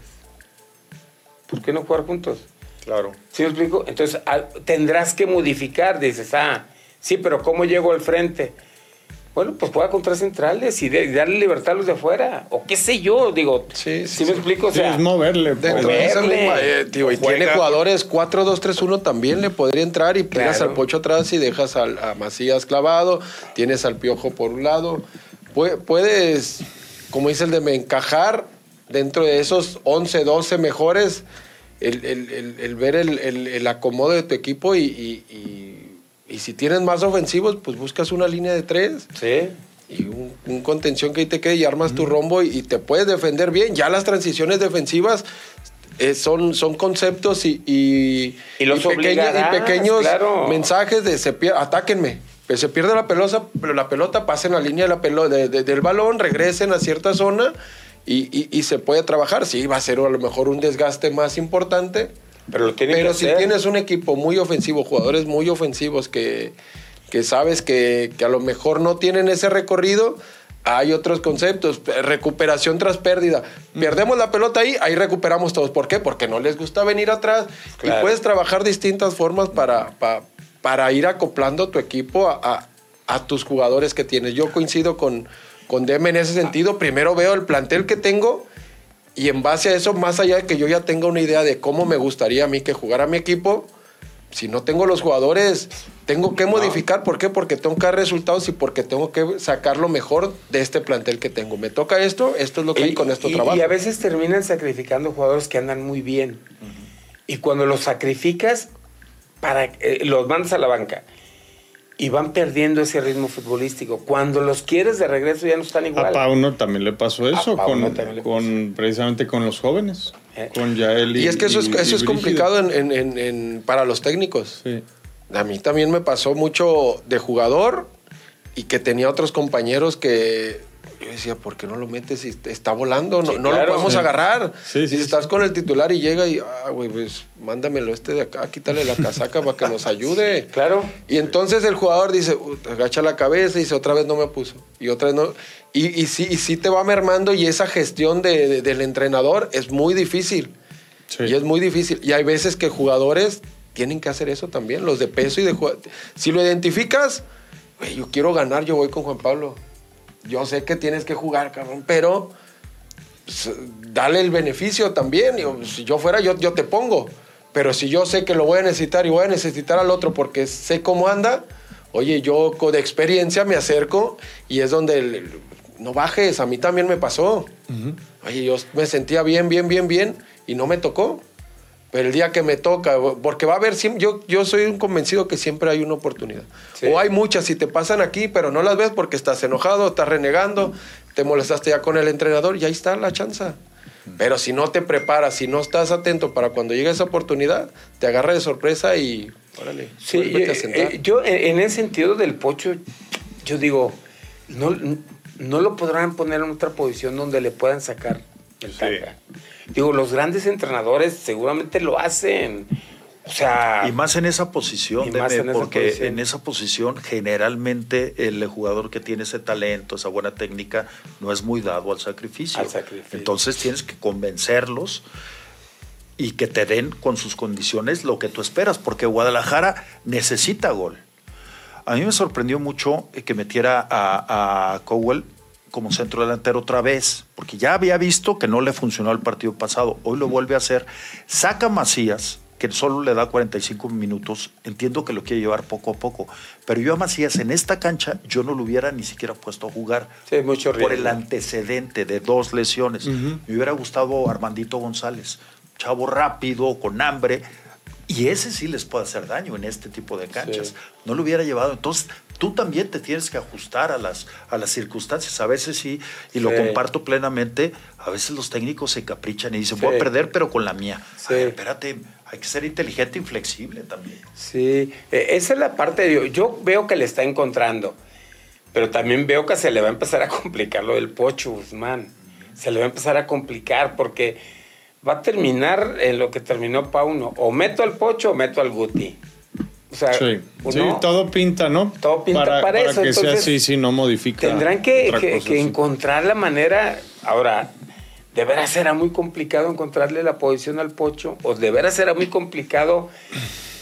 ¿Por qué no jugar juntos? Claro. ¿Sí me explico? Entonces ah, tendrás que modificar. Dices, ah, sí, pero ¿cómo llego al frente? Bueno, pues juega contra centrales y, de- y darle libertad a los de afuera. O qué sé yo, digo. Sí, Sí, sí, me sí. explico? O Sí, sea, es moverle. pues. Dentro de esa Moverle. misma, eh, digo, y tiene jugadores 4-2-3-1 también le podría entrar y Claro. al Pocho atrás y dejas al, a Macías clavado, tienes al Piojo por un lado. Pue- Puedes, como dice el de me encajar dentro de esos 11, 12 mejores, el, el- el- el ver el, el- el acomodo de tu equipo y, y- y- y si tienes más ofensivos, pues buscas una línea de tres sí. y un, un contención que ahí te quede y armas tu rombo y, y te puedes defender bien. Ya las transiciones defensivas eh, son, son conceptos y, y, Y los pequeños, pequeños claro. mensajes de se pier- atáquenme. Pues se pierde la pelota, pero la pelota pasen la línea de la pelo- de- de- del balón, regresen a cierta zona y, y- y se puede trabajar. Sí, va a ser a lo mejor un desgaste más importante, Pero lo si hacer. tienes un equipo muy ofensivo, jugadores muy ofensivos que, que sabes que, que a lo mejor no tienen ese recorrido, hay otros conceptos. Recuperación tras pérdida. Perdemos la pelota ahí, ahí recuperamos todos. ¿Por qué? Porque no les gusta venir atrás. Claro. Y puedes trabajar distintas formas para, pa- para ir acoplando tu equipo a, a- a tus jugadores que tienes. Yo coincido con, con Deme en ese sentido. Primero veo el plantel que tengo y en base a eso, más allá de que yo ya tenga una idea de cómo me gustaría a mí que jugara mi equipo, si no tengo los jugadores, tengo que modificar. ¿Por qué? Porque tengo que dar resultados y porque tengo que sacar lo mejor de este plantel que tengo. Me toca esto, esto es lo que hay, con esto y, trabajo. y a veces terminan sacrificando jugadores que andan muy bien. Y cuando los sacrificas, para, eh, los mandas a la banca. Y van perdiendo ese ritmo futbolístico. Cuando los quieres de regreso ya no están igual. A Pauno también le pasó eso, con, precisamente con los jóvenes, Eh. con Yael y y es que eso es, eso es complicado en- en- en- en- para los técnicos. Sí. A mí también me pasó mucho de jugador y que tenía otros compañeros que yo decía, ¿por qué no lo metes? si está volando, no, Sí, no claro. lo podemos Sí. agarrar. Sí, si estás con el titular y llega y, ah, güey, pues mándamelo este de acá, quítale la casaca para que nos [laughs] ayude. Claro. Y entonces el jugador dice, "Uh, agacha la cabeza y dice, otra vez no me puso. Y otra vez no. Y, y sí, y sí te va mermando y esa gestión de- de- del entrenador es muy difícil. Y es muy difícil. Y hay veces que jugadores tienen que hacer eso también, los de peso y de jugad- Si lo identificas, güey, yo quiero ganar, yo voy con Juan Pablo. Yo sé que tienes que jugar, cabrón, pero pues, dale el beneficio también. Yo, si yo fuera, yo, yo te pongo. Pero si yo sé que lo voy a necesitar y voy a necesitar al otro porque sé cómo anda, oye, yo con de experiencia me acerco y es donde el- el- no bajes. A mí también me pasó. Oye, yo me sentía bien, bien, bien, bien y no me tocó. Pero el día que me toca, porque va a haber, yo, yo soy un convencido que siempre hay una oportunidad. Sí. O hay muchas y te pasan aquí, pero no las ves porque estás enojado, estás renegando, te molestaste ya con el entrenador y ahí está la chanza. Pero si no te preparas, si no estás atento para cuando llegue esa oportunidad, te agarra de sorpresa y órale, Sí, vuélvete a eh, sentar. eh, yo en, en ese sentido del pocho, yo digo, no, no lo podrán poner en otra posición donde le puedan sacar Digo, los grandes entrenadores seguramente lo hacen. O sea, Y más en esa posición, Y más Deme, en esa porque posición. en esa posición generalmente el jugador que tiene ese talento, esa buena técnica, no es muy dado al sacrificio. Al sacrificio. Entonces tienes que convencerlos y que te den con sus condiciones lo que tú esperas, porque Guadalajara necesita gol. A mí me sorprendió mucho eh, que metiera a, a Cowell como centro delantero otra vez, porque ya había visto que no le funcionó el partido pasado, hoy lo vuelve a hacer. Saca a Macías, que solo le da 45 minutos, entiendo que lo quiere llevar poco a poco, pero yo a Macías en esta cancha yo no lo hubiera ni siquiera puesto a jugar Sí, mucho por el antecedente de dos lesiones. Me hubiera gustado Armandito González, chavo rápido, con hambre, y ese sí les puede hacer daño en este tipo de canchas. Sí. No lo hubiera llevado. Entonces, tú también te tienes que ajustar a las, a las circunstancias. A veces sí, y lo Sí. comparto plenamente, a veces los técnicos se caprichan y dicen, Sí. voy a perder, pero con la mía. Sí. A ver, espérate, hay que ser inteligente y flexible también. Sí, eh, esa es la parte de yo veo que le está encontrando, pero también veo que se le va a empezar a complicar lo del Pocho Guzmán. Se le va a empezar a complicar porque va a terminar en lo que terminó Pauno. O meto al Pocho o meto al Guti. O sea, Sí, uno- sí, todo pinta, ¿no? Todo pinta para eso, que sea así, si no modifica. Tendrán que, otra que- cosa, que sí. encontrar la manera. Ahora, ¿de veras será muy complicado encontrarle la posición al Pocho? ¿O de veras será muy complicado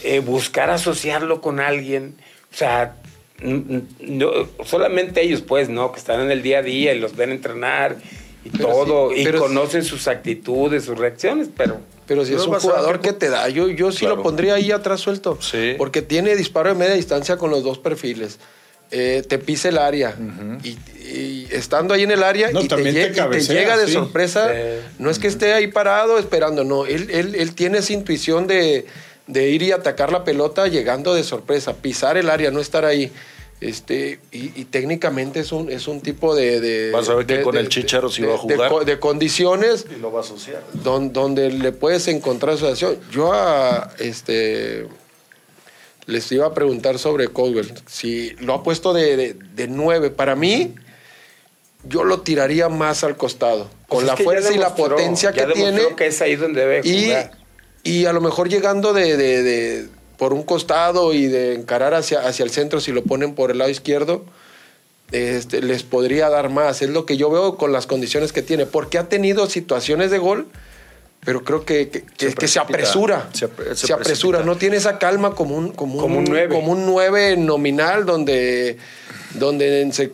eh, buscar asociarlo con alguien? O sea, no, solamente ellos, pues, ¿no? Que están en el día a día y los ven entrenar y Pero todo, sí, y conocen sus actitudes, sus reacciones, pero. Pero si es un jugador que- que te da, yo, yo sí Claro. lo pondría ahí atrás suelto. Sí. Porque tiene disparo de media distancia con los dos perfiles. Eh, te pisa el área. y, y estando ahí en el área No, y, te, y llega de sí. sorpresa, no es que esté ahí parado esperando, no. Él, él, él tiene esa intuición de, de ir y atacar la pelota llegando de sorpresa, pisar el área, no estar ahí. Este, y, y técnicamente es un, es un tipo de. de Vas a ver que de- con de- el Chícharo sí de- va a jugar. de condiciones Y lo va a asociar. don- donde le puedes encontrar asociación. Yo a este les iba a preguntar sobre Caldwell. Si lo ha puesto de, de, de nueve. Para mí, yo lo tiraría más al costado. Con Pues es la fuerza y la potencia ya que tiene. que es ahí donde debe Y, jugar. y a lo mejor llegando de, de- de- por un costado y de encarar hacia, hacia el centro, si lo ponen por el lado izquierdo, este, les podría dar más. Es lo que yo veo con las condiciones que tiene. Porque ha tenido situaciones de gol, pero creo que, que, Se que se precipita. apresura. Se Se, apre- se apresura. No tiene esa calma como un, como Como un nueve. como un nominal donde, donde en, se-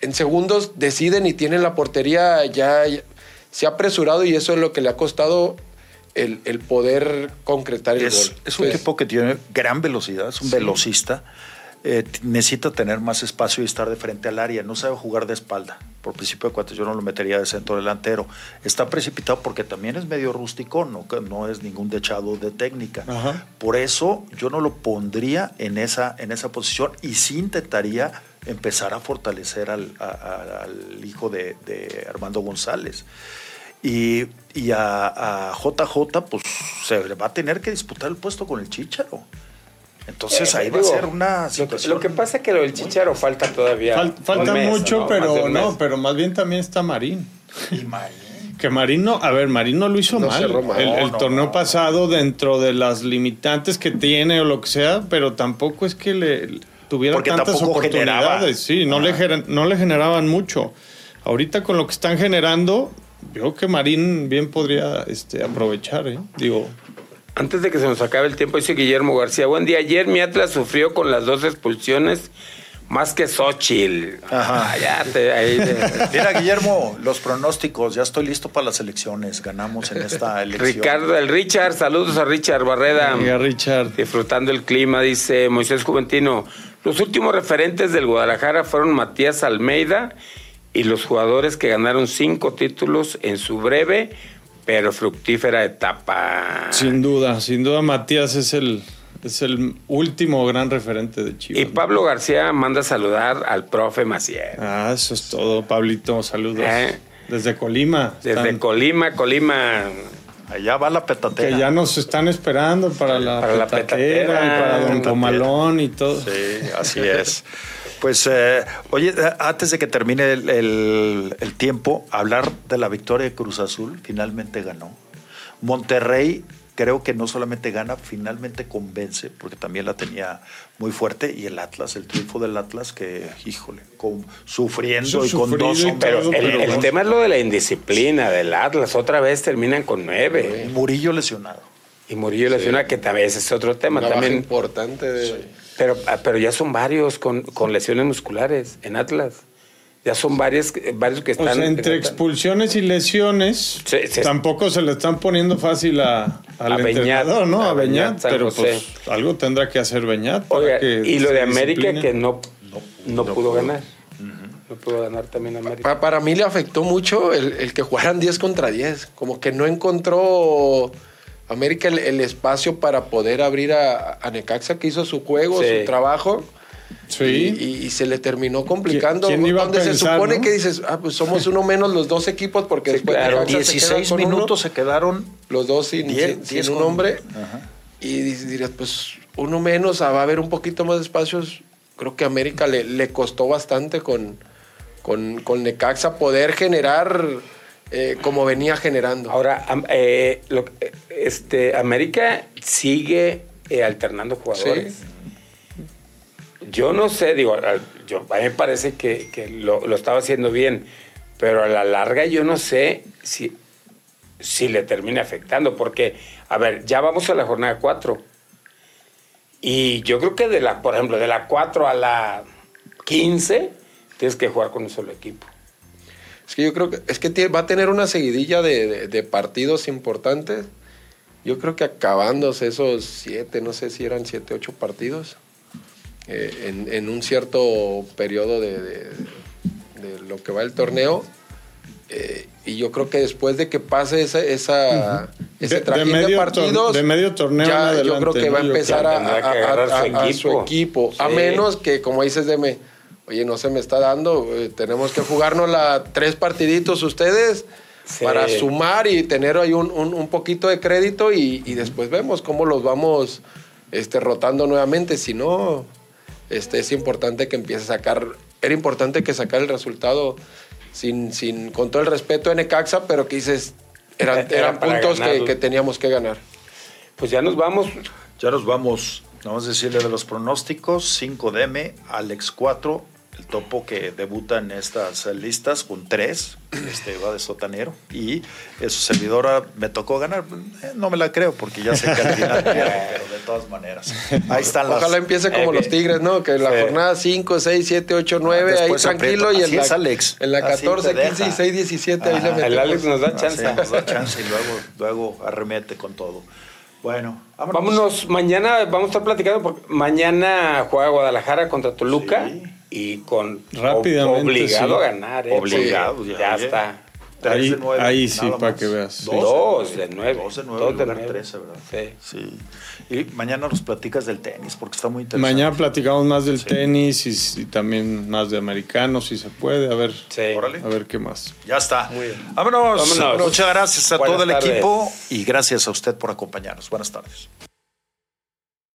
en segundos deciden y tienen la portería ya, ya- se ha apresurado y eso es lo que le ha costado el, el poder concretar el Es, gol. es un Pues, tipo que tiene gran velocidad, es un velocista. eh, necesita tener más espacio y estar de frente al área. No sabe jugar de espalda. Por principio de cuentas, yo no lo metería de centro delantero. Está precipitado porque también es medio rústico, no, no es ningún dechado de técnica. Ajá. Por eso yo no lo pondría en esa, en esa posición y sí intentaría empezar a fortalecer al, a- a- al hijo de, de Armando González. Y, y a, a JJ, pues se le va a tener que disputar el puesto con el Chicharo. Entonces Eh, ahí va a ser una lo que- situación. Lo que, pasa es que lo del Chicharo falta todavía. Fal- falta mes, mucho, pero no, pero más bien también está Marín. Y Marín. Que Marín no, a ver, Marín no lo hizo No mal. cerró mal. El, No, el no, torneo no. pasado, dentro de las limitantes que tiene o lo que sea, pero tampoco es que le tuviera Porque tantas tampoco oportunidades. generaba. Sí, no le, Ajá. no le generaban mucho. Ahorita con lo que están generando, yo creo que Marín bien podría este, aprovechar, ¿eh? Digo, Antes de que se nos acabe el tiempo, dice Guillermo García. Buen día. Ayer mi Atlas sufrió con las dos expulsiones más que Xochitl. Ajá. Ah, ya te- ahí te- [laughs] Mira, Guillermo, los pronósticos. Ya estoy listo para las elecciones. Ganamos en esta [laughs] elección. Ricardo, el Richard, saludos a Richard Barreda. Oiga, Richard. Disfrutando el clima, dice Moisés Juventino. Los últimos referentes del Guadalajara fueron Matías Almeida y los jugadores que ganaron cinco títulos en su breve pero fructífera etapa. Sin duda, sin duda Matías es el, es el último gran referente de Chivas. Y Pablo García manda saludar al profe Maciel. Ah, eso es todo, Pablito. Saludos. Eh. Desde Colima. Desde Están- Colima, Colima. Allá va la petatera. que ya nos están esperando para la, Para la petatera, petatera. y para Don Petatera. Comalón y todo. Sí, así es. [laughs] Pues, eh, oye, eh, antes de que termine el, el- el tiempo, hablar de la victoria de Cruz Azul, finalmente ganó. Monterrey creo que no solamente gana, finalmente convence, porque también la tenía muy fuerte. Y el Atlas, el triunfo del Atlas, que, híjole, con, sufriendo y con dos Pero el, el tema es lo de la indisciplina del Atlas. Otra vez terminan con nueve. Murillo lesionado. Y Murillo lesionado, que también ese es otro tema. Una también importante. De... Pero, ah, pero ya son varios con, con lesiones musculares en Atlas. Ya son varios, varios que O están. sea, entre expulsiones y lesiones, Sí, sí. tampoco se le están poniendo fácil a, al A Beñat. entrenador, ¿no? A A, Beñat, pero pues algo tendrá que hacer Beñat. para Oiga, que y lo de América discipline. que no, no, pudo ganar. No pudo ganar también América. Pa- para mí le afectó mucho el, el que jugaran 10 contra 10. Como que no encontró América el, el espacio para poder abrir a, a Necaxa, que hizo su juego, Sí. su trabajo. Sí. Y, y se le terminó complicando. ¿Quién iba a donde se supone no? que dices, ah, pues somos uno menos los dos equipos, porque Sí, después claro. Se queda 16 con uno, minutos se quedaron. los dos sin, Diez- sin- diez sin un con- hombre. Ajá. Y dirías, pues uno menos, ah, va a haber un poquito más de espacios. Creo que a América le, le costó bastante con, con, con Necaxa poder generar eh, como venía generando. Ahora, eh, lo- eh, este, América sigue eh, alternando jugadores. Sí. Yo no sé, digo, yo, a mí me parece que, que lo, lo estaba haciendo bien, pero a la larga yo no sé si, si le termine afectando, porque, a ver, ya vamos a la jornada 4. Y yo creo que de la, por ejemplo, de la 4 a la 15, tienes que jugar con un solo equipo. Es que yo creo que es que va a tener una seguidilla de, de- de partidos importantes. Yo creo que acabándose esos siete, no sé si eran siete, ocho partidos, eh, en, en un cierto periodo de, de- de lo que va el torneo. eh, y yo creo que después de que pase esa, esa, ese trajín de, partidos, de medio torneo ya yo creo que va a empezar a, a- a- su a- a equipo. su equipo. A menos que, como dices, Deme, oye, no se me está dando, eh, tenemos que jugarnos la tres partiditos ustedes Sí. para sumar y tener ahí un, un- un poquito de crédito y, y después vemos cómo los vamos este, rotando nuevamente. Si no, este, es importante que empiece a sacar, era importante que sacar el resultado sin, sin, con todo el respeto de Necaxa, pero que dices, eran, [laughs] Era eran puntos que, teníamos que ganar. Pues ya nos vamos. Ya nos vamos. Vamos a decirle de los pronósticos: 5 DM, Alex 4, el topo que debuta en estas listas con 3, este va de sotanero. Y eh, su servidora me tocó ganar. Eh, No me la creo porque ya sé que al final pierde, [laughs] pero de todas maneras. Ahí están las. Ojalá empiece como Eh, los Tigres, ¿no? Que la sí. jornada 5, 6, 7, 8, 9, ahí tranquilo. Y en Así la, Alex. en la Así 14, te 15 y deja. 6, 17, ahí le Ajá. El Alex nos da Ah, chance. nos da chance y luego, luego arremete con todo. Bueno, Vámonos, mañana vamos a estar platicando porque mañana juega Guadalajara contra Toluca Sí. Y con Rápidamente, obligado sí. a ganar, ¿eh? Obligado, Sí, ya, ya, está. Tres Ahí- de nueve, ahí sí, para que veas. Dos de nueve. Dos de nueve, Dos de lugar nueve. 13, ¿verdad? Sí. Sí. Y mañana nos platicas del tenis porque está muy interesante. Mañana platicamos más del tenis y, y también más de americanos, si se puede. A ver, Sí. A ver qué más. Ya está. Muy bien. Vámonos. Vámonos. Muchas gracias a Buenas todo el tardes. equipo y gracias a usted por acompañarnos. Buenas tardes.